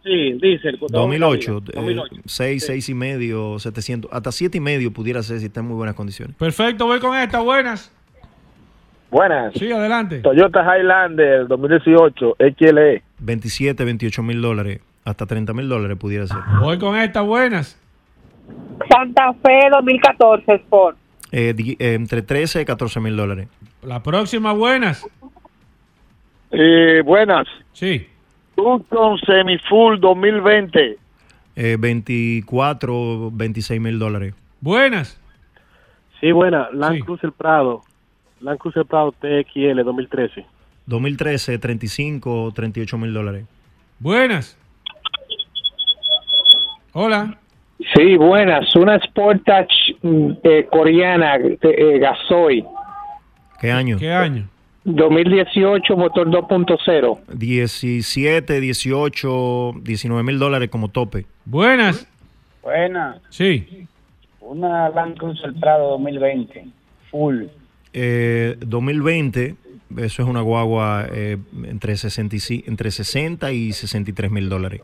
Sí, diésel. doble 2008. cabina, 2008. 6, 6 y medio, 700. Hasta 7 y medio pudiera ser si está en muy buenas condiciones. Perfecto, voy con esta. Buenas. Buenas. Sí, adelante. Toyota Highlander 2018 XLE. 27, 28 mil dólares. Hasta 30 mil dólares pudiera ser. Voy con esta. Buenas. Santa Fe 2014 Sport. Eh, di- eh, entre 13 y 14 mil dólares. La próxima. Buenas. Eh, buenas. Sí. Tucson Semifull 2020. Eh, 24, 26 mil dólares. Buenas. Sí, buena. Land Cruiser Prado. Land Cruiser Prado TXL 2013. 2013, 35, 38 mil dólares. Buenas. Hola. Sí, buenas. Una Sportage mm, eh, coreana, eh, gasoil, ¿Qué año? ¿Qué año? 2018, motor 2.0. 17, 18, 19 mil dólares como tope. Buenas. Buena. Sí. Una Land Cruiser Prado 2020. Full. Eh, 2020, eso es una guagua eh, entre, 65 entre 60 y 63 mil dólares.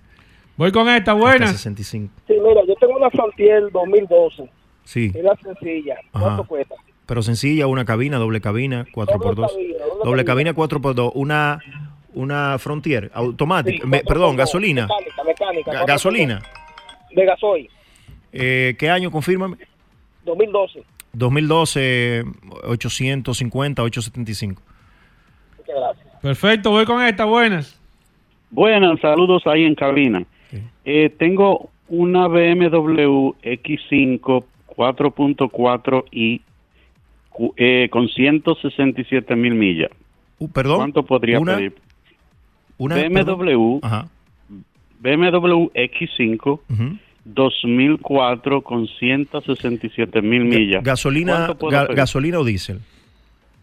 Voy con esta. Buenas. 65. Sí, mira, yo tengo una Frontier 2012. Sí. Es la sencilla. Ajá. ¿Cuánto cuesta? Pero sencilla, una cabina, doble cabina, 4x2. Doble cabina, 4x2. Una, una Frontier automática. Sí, Me- perdón, gasolina. Mecánica, mecánica. Ga- gasolina. dos. De gasoil. Eh, ¿Qué año? Confírmame. 2012. 2012, 850, 875. Muchas gracias. Perfecto, voy con esta. Buenas. Buenas, saludos ahí en cabina. Eh, tengo una BMW X5 4.4 y cu- eh, con 167 mil millas. Uh, perdón. ¿Cuánto podría Una- pedir? Una, BMW, BMW X5 2004 con 167 mil millas. Gasolina, gasolina o diésel.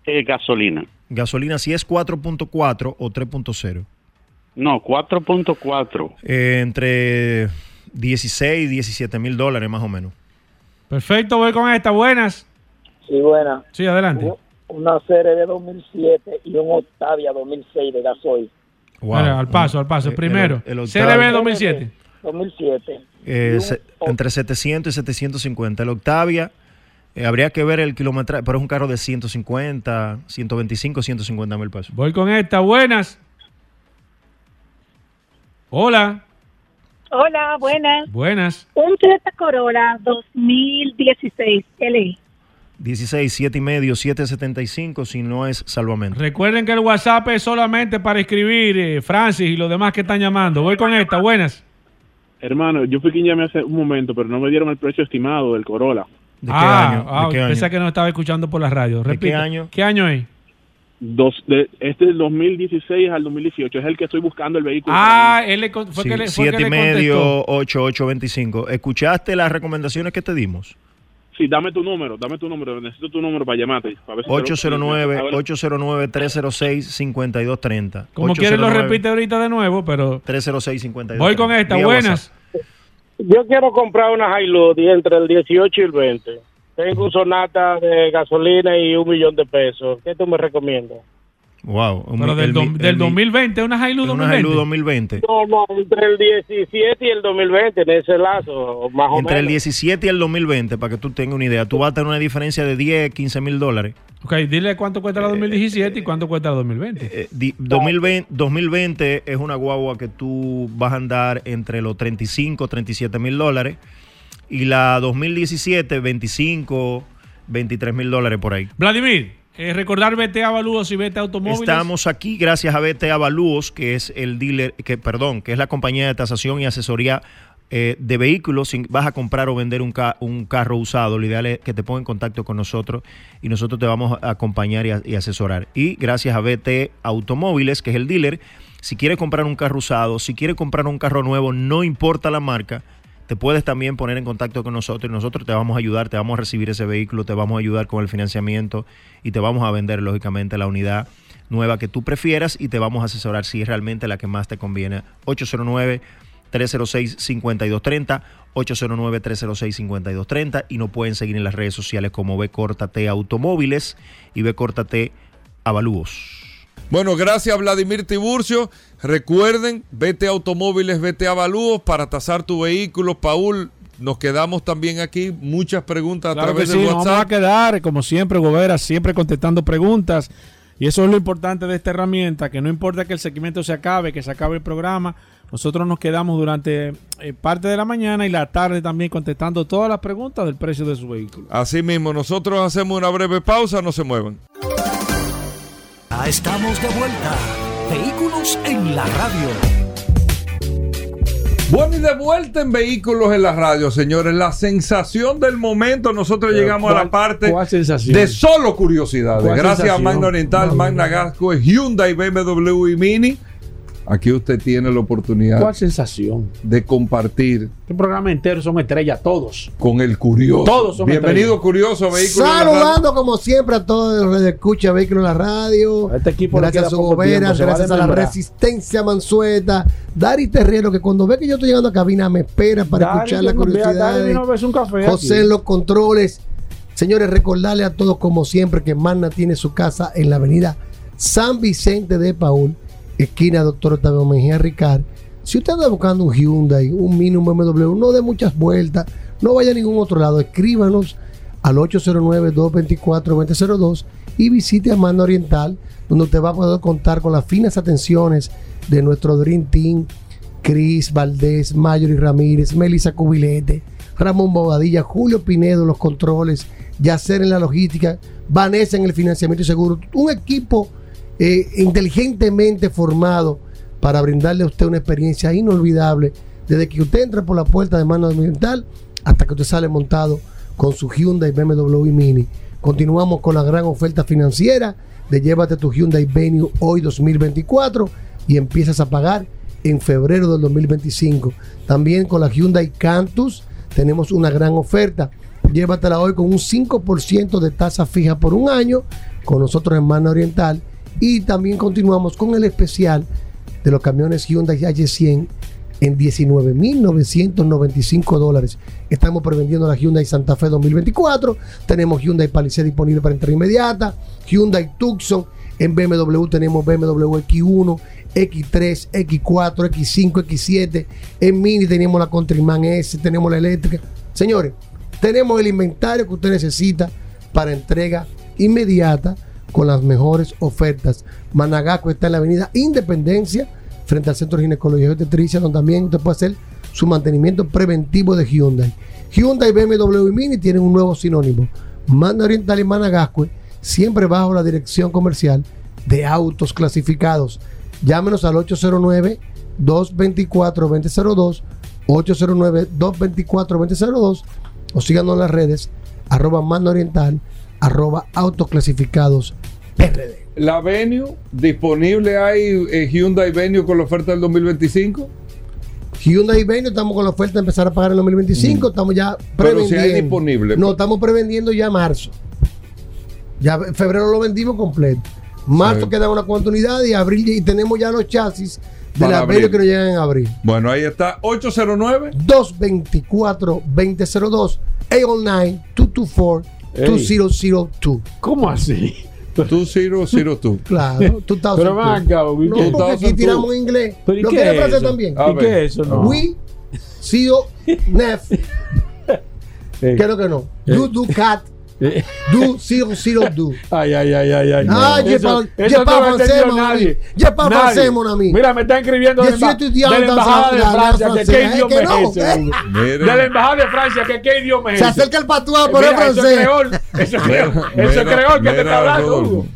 Eh, gasolina. Gasolina si es 4.4 o 3.0. No, 4.4. Eh, entre 16 y 17 mil dólares más o menos. Perfecto, voy con esta. Buenas. Sí, buena. Sí, adelante. Una serie de 2007 y un Octavia 2006 de gasoil. Mira, al paso, al paso. Eh, Primero, el- el CRB 2007. 2007. Eh, se- entre 700 y 750. El Octavia, eh, habría que ver el kilometraje, pero es un carro de 150, 125, 150 mil pesos. Voy con esta. Buenas. Hola. Hola, buenas. Buenas. Un Toyota Corolla 2016 LE. 16, 7 y medio, 775 si no es salvamento. Recuerden que el WhatsApp es solamente para escribir, eh, Francis y los demás que están llamando. Voy con esta. Buenas. Hermano, yo fui quien llamé hace un momento, pero no me dieron el precio estimado del Corolla. ¿De ah, ah, pensé que no estaba escuchando por la radio. ¿De qué año? ¿Qué año es? Dos, de, este es del 2016 al 2018. Es el que estoy buscando el vehículo. Ah, él le, fue Sí, que le, fue siete que y le medio, contestó. 8, 8, 25. ¿Escuchaste las recomendaciones que te dimos? Sí, dame tu número, dame tu número. Necesito tu número para llamarte. para ver si te lo- 809, a ver. 809 306 5230. Como quieres lo repite ahorita de nuevo, pero 306 5230. voy con esta. Vía Buenas. Yo quiero comprar una Hilux entre el 18 y el 20. Tengo un Sonata de gasolina y un millón de pesos. ¿Qué tú me recomiendas? Wow. un- Pero del, el del el mi- 2020, una Hilux Una 2020. Hilux 2020. No, no, entre el 17 y el 2020, en ese lazo, más o Entre el menos. 17 y el 2020, para que tú tengas una idea, tú vas a tener una diferencia de 10, 15 mil dólares. Ok, dile cuánto cuesta la 2017 y cuánto cuesta la 2020. Eh, Di- 2020, 2020 es una guagua que tú vas a andar entre los 35, 37 mil dólares. Y la 2017, 25, 23 mil dólares por ahí. Vladimir, eh, recordar BT Avalúos y BT Automóviles. Estamos aquí gracias a BT Avalúos, que es el dealer, que perdón, que es la compañía de tasación y asesoría eh, de vehículos. Si vas a comprar o vender un, un carro usado, lo ideal es que te ponga en contacto con nosotros y nosotros te vamos a acompañar y, y asesorar. Y gracias a BT Automóviles, que es el dealer, si quieres comprar un carro usado, si quieres comprar un carro nuevo, no importa la marca, te puedes también poner en contacto con nosotros y nosotros te vamos a ayudar, te vamos a recibir ese vehículo, te vamos a ayudar con el financiamiento y te vamos a vender, lógicamente, la unidad nueva que tú prefieras y te vamos a asesorar si es realmente la que más te conviene. 809 306-5230, 809-306-5230 y nos pueden seguir en las redes sociales como Córtate Automóviles y Córtate Avalúos. Bueno, gracias Vladimir Tiburcio. Recuerden, vete a automóviles, vete a avalúos para tasar tu vehículo. Paul, nos quedamos también aquí. Muchas preguntas a Claro que través sí, de nos WhatsApp. vamos a quedar, como siempre, Gobera, siempre contestando preguntas. Y eso es lo importante de esta herramienta, que no importa que el segmento se acabe, que se acabe el programa, nosotros nos quedamos durante eh, parte de la mañana y la tarde también contestando todas las preguntas del precio de su vehículo. Así mismo, nosotros hacemos una breve pausa, no se muevan. Ya estamos de vuelta. Vehículos en la radio. Bueno, y de vuelta en Vehículos en la Radio, señores. La sensación del momento, nosotros Pero, llegamos a ¿cuál- la parte de solo curiosidades. ¿Cuál Gracias sensación? a Magna Oriental, No, Magna Gasco, Hyundai, BMW y Mini. Aquí usted tiene la oportunidad ¿Cuál sensación? de compartir Este programa entero son estrellas, todos. con el curioso. Todos son Bienvenido, estrellas. curioso, a Vehículos en la Radio. Saludando como siempre a todos los que escucha Vehículos en la Radio. Este equipo le gracias queda a su gobera, a gracias a la resistencia Mansueta. Dari Terrero, que cuando ve que yo estoy llegando a cabina me espera para Dari, escuchar la curiosidad. Dari, vino a beber un café José aquí. en los controles. Señores, recordarle a todos como siempre que Magna tiene su casa en la avenida San Vicente de Paul, esquina Doctor Octavio Mejía Ricard. Si usted anda buscando un Hyundai, un Mini, un BMW, no dé muchas vueltas, no vaya a ningún otro lado, escríbanos al 809-224-2002 y visite a Mano Oriental, donde usted va a poder contar con las finas atenciones de nuestro Dream Team, Cris Valdés, Mayori Ramírez, Melissa Cubilete, Ramón Bobadilla, Julio Pinedo en los controles, Yacer en la logística, Vanessa en el financiamiento y seguro. Un equipo eh, inteligentemente formado para brindarle a usted una experiencia inolvidable desde que usted entra por la puerta de mano ambiental hasta que usted sale montado con su Hyundai BMW Mini. Continuamos con la gran oferta financiera de llévate tu Hyundai Venue hoy 2024 y empiezas a pagar en febrero del 2025. También con la Hyundai Cantus tenemos una gran oferta. Llévatela hoy con un 5% de tasa fija por un año con nosotros en Mano Oriental. Y también continuamos con el especial de los camiones Hyundai H100 en 19.995 dólares. Estamos prevendiendo la Hyundai Santa Fe 2024. Tenemos Hyundai Palisade disponible para entrega inmediata. Hyundai Tucson. En BMW tenemos BMW X1, X3, X4, X5, X7. En Mini tenemos la Countryman S, tenemos la eléctrica. Señores, tenemos el inventario que usted necesita para entrega inmediata con las mejores ofertas. Managaco está en la avenida Independencia, frente al Centro de Ginecología y Obstetricia, donde también usted puede hacer su mantenimiento preventivo de Hyundai. Hyundai, BMW Mini tienen un nuevo sinónimo. Manda Oriental y Managascue, siempre bajo la dirección comercial de autos clasificados. Llámenos al 809-224-2002, 809-224-2002 o síganos en las redes arroba Manda Oriental, arroba autoclasificados PRD. La Venue, disponible hay eh, Hyundai Venue con la oferta del 2025. Hyundai Venue, estamos con la oferta de empezar a pagar en el 2025, estamos ya Pero si prevendiendo. hay disponible. No, estamos prevendiendo ya marzo. Ya febrero lo vendimos completo. Marzo Sí. queda una cuanta unidad y abril y tenemos ya los chasis de la abril. Venue que nos llegan en abril. Bueno, ahí está, 809. 224-2002 809-224-2002. ¿Cómo así? 2002. <laughs> Claro, 2002. Pero acá, No, porque aquí 2002. tiramos inglés. ¿Pero y ¿Lo qué quiere es francés también? ¿Y qué es eso? No. We, Sio, <laughs> Nef. ¿Qué es lo que no? Do, do, cat. <laughs> Do, zero, zero, do. Ay, ay, ay, ay, ay. Ah, je Eso- eso no lo mon nadie. parle Nadie. français, mon ami. Mira, me está escribiendo de, la- étudiant de la embajada de Francia, que qué idioma que es no, ese. eh. De la embajada de Francia, que qué idioma es Se ese. acerca el patuá por el Mira, eso es francés. Eso es creol. Eso es creol que te está hablando. Hugo.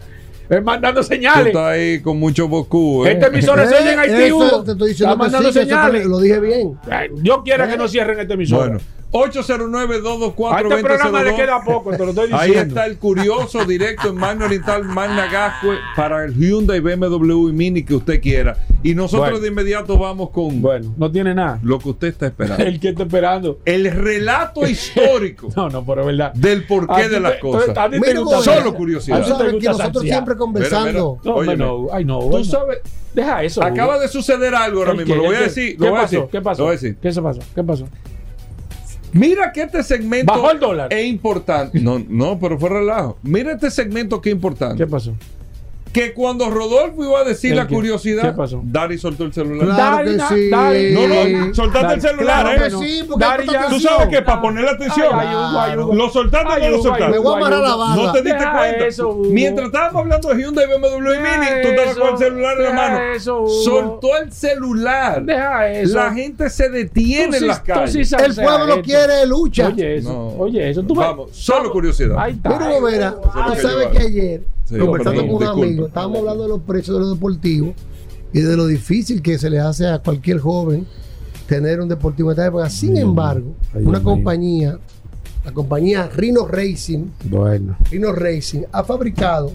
Es mandando Tú señales. estás ahí con mucho bocú. ¿eh? Este emisor se oye en Haití, Eso Hugo. te estoy diciendo Está mandando sí, señales. lo dije bien. Ay, Yo quiero que no cierren este emisor. Bueno, 809-224-2002. A este programa le queda poco, te lo estoy Ahí está el curioso directo en Magna Oriental, Magna Gascue para el Hyundai, BMW y Mini que usted quiera. Y nosotros Bueno. de inmediato vamos con Bueno, no tiene nada. lo que usted está esperando. El que está esperando. El relato <laughs> histórico No, no, pero es verdad. del porqué de las cosas. a ti te Mira, gusta Gobera, Solo curiosidad. Tú sabes que nosotros siempre conversando. No, no, ay no. Tú sabes, Deja eso. acaba Hugo. de suceder algo ahora ¿El mismo. Lo voy a decir. ¿Qué pasó? ¿Qué pasó? ¿Qué se pasó? ¿Qué pasó? Mira que este segmento Bajó el dólar. es importante. No, no, pero fue relajo. Mira este segmento que es importante. ¿Qué pasó? Que cuando Rodolfo iba a decir ¿El la qué? curiosidad, ¿Qué pasó? Dari soltó el celular. Claro Dari, que sí. Dari. No, no, soltaste Dari. el celular, Claro ¿eh? que sí, porque Dari ya- ¿Tú sabes que para poner atención? Ay, ay, Hugo, ay, Hugo. ¿Lo soltaste o no lo soltaste? Me voy a amarrar la banda. No te diste Deja cuenta. eso. Mientras estábamos hablando de Hyundai, BMW y Mini, tú estabas con el celular en la mano. eso. Soltó el celular. Deja eso. La gente se detiene Tú en las tú sí calles. sabes El pueblo esto. quiere lucha. Oye, eso. No. Oye, eso. Tú Vamos, solo curiosidad. Gobera, Ay, tú sabes que ayer, conversando con un disculpa. Estábamos hablando de los precios de los deportivos y de lo difícil que se le hace a cualquier joven tener un deportivo en esta época. Sin embargo, una compañía, la compañía Rhino Racing, Bueno. Rhino Racing ha fabricado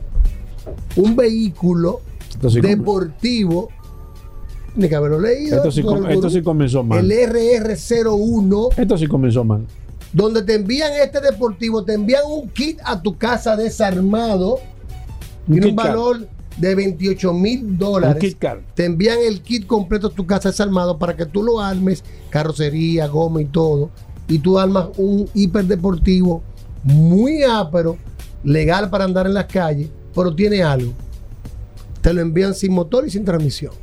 un vehículo deportivo. Ni que haberlo leído. esto sí, esto sí comenzó mal. el RR01 Esto sí comenzó mal. donde te envían este deportivo, te envían un kit a tu casa desarmado, tiene un valor de 28 mil dólares. Te envían el kit completo a tu casa desarmado para que tú lo armes, carrocería, goma y todo, y tú armas un hiperdeportivo muy ápero, legal para andar en las calles, pero tiene algo. Te lo envían sin motor y sin transmisión.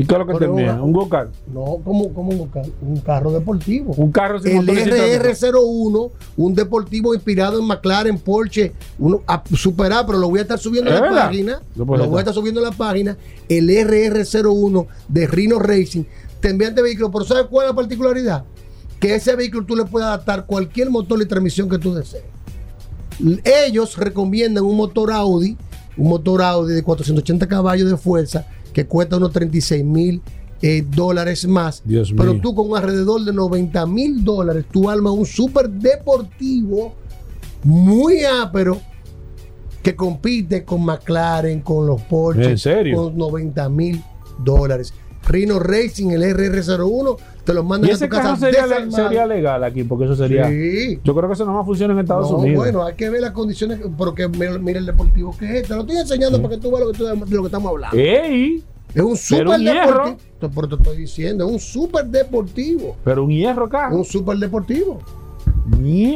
¿Y qué es lo que te Pero envían? una- ¿Un go-kart? No, como, como un, ca- un carro deportivo. Un carro sin el motor y sin transmisión. RR01, un deportivo inspirado en McLaren, Porsche, uno a superar, pero lo voy a estar subiendo en ¿Es la verdad? página. Lo voy a estar. subiendo en la página. El RR01 de Rhino Racing. Te envían este vehículo, pero ¿sabes cuál es la particularidad? Que ese vehículo tú le puedes adaptar cualquier motor y transmisión que tú desees. Ellos recomiendan un motor Audi, un motor Audi de 480 caballos de fuerza que cuesta unos 36 mil eh, dólares más. Dios pero mío. tú con alrededor de 90 mil dólares, tú armas un super deportivo muy ápero que compite con McLaren, con los Porsche, ¿En serio? con 90 mil dólares. Rhino Racing, el RR01, te lo mandan ¿Y a tu casa carro sería, le- sería legal aquí? Porque eso sería. Sí. Yo creo que eso no más funciona en Estados No, Unidos. bueno, hay que ver las condiciones, porque mira, el deportivo que es este. Te lo estoy enseñando para que tú veas lo que, tú- de lo que estamos hablando. ¡Ey! Es un super deportivo. Te- estoy diciendo, es un super deportivo. Pero un hierro acá. Un super deportivo.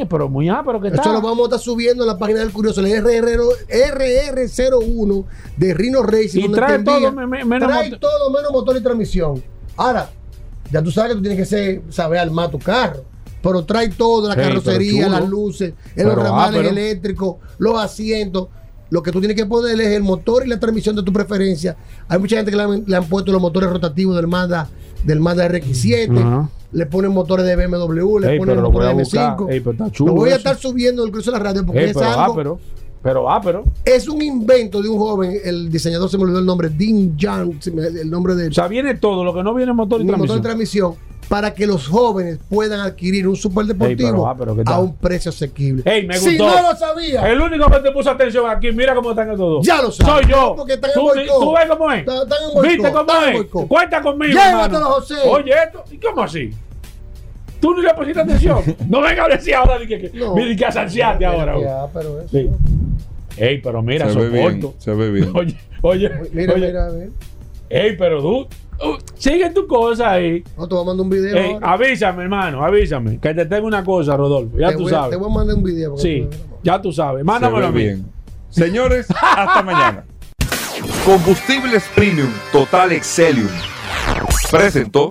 Pero muy ah, pero que está. Esto lo vamos a estar subiendo en la página del Curioso, el RR, RR01 de Rhino Racing. Y trae te todo, envía- me- me- menos trae motor- todo menos motor y transmisión. Ahora, ya tú sabes que tú tienes que ser- saber armar tu carro. Pero trae todo, la carrocería, las luces, en los ramales eléctricos, los asientos. Lo que tú tienes que ponerle es el motor y la transmisión de tu preferencia. Hay mucha gente que le han, le han puesto los motores rotativos del Mazda, del Mazda RX7. Ajá. Le ponen motores de BMW, le Ey, ponen motores de buscar. M5. Ey, pero está chulo lo voy a eso. estar subiendo incluso en la radio porque Ey, es pero algo. Pero ápero. Es un invento de un joven, el diseñador se me olvidó el nombre, Dean Young, el nombre de O sea, viene todo, lo que no viene motor y un motor transmisión. de transmisión, para que los jóvenes puedan adquirir un superdeportivo pero ¿qué tal? a un precio asequible. Ey, me si gustó. no lo sabía, El único que te puso atención aquí, mira cómo están estos dos. Ya lo sabes. Soy yo. Porque están en ¿Tú, ves cómo es. Están- están en ¿Viste cómo están en es? boicot. Cuenta conmigo. Llévatelo. José. Oye, esto. ¿Y cómo así? Tú ni le pusiste atención. <laughs> no venga a decir ahora de que, que, No. mira, que asanciaste ahora. Ya, pero eso. Sí. Ey, pero mira, se ve bien, soporto. se ve bien. <laughs> Oye, oye, Mira, oye. mira, a ver. Ey, pero tú, uh, sigue tu cosa ahí. No, te voy a mandar un video. Ey, ahora. avísame, hermano, avísame. Que te tengo una cosa, Rodolfo. Ya te, tú voy sabes. te voy a mandar un video. Sí, ya tú sabes. Se Mándamelo ve a mí. bien. Señores, hasta mañana. Combustibles Premium Total Excelium presentó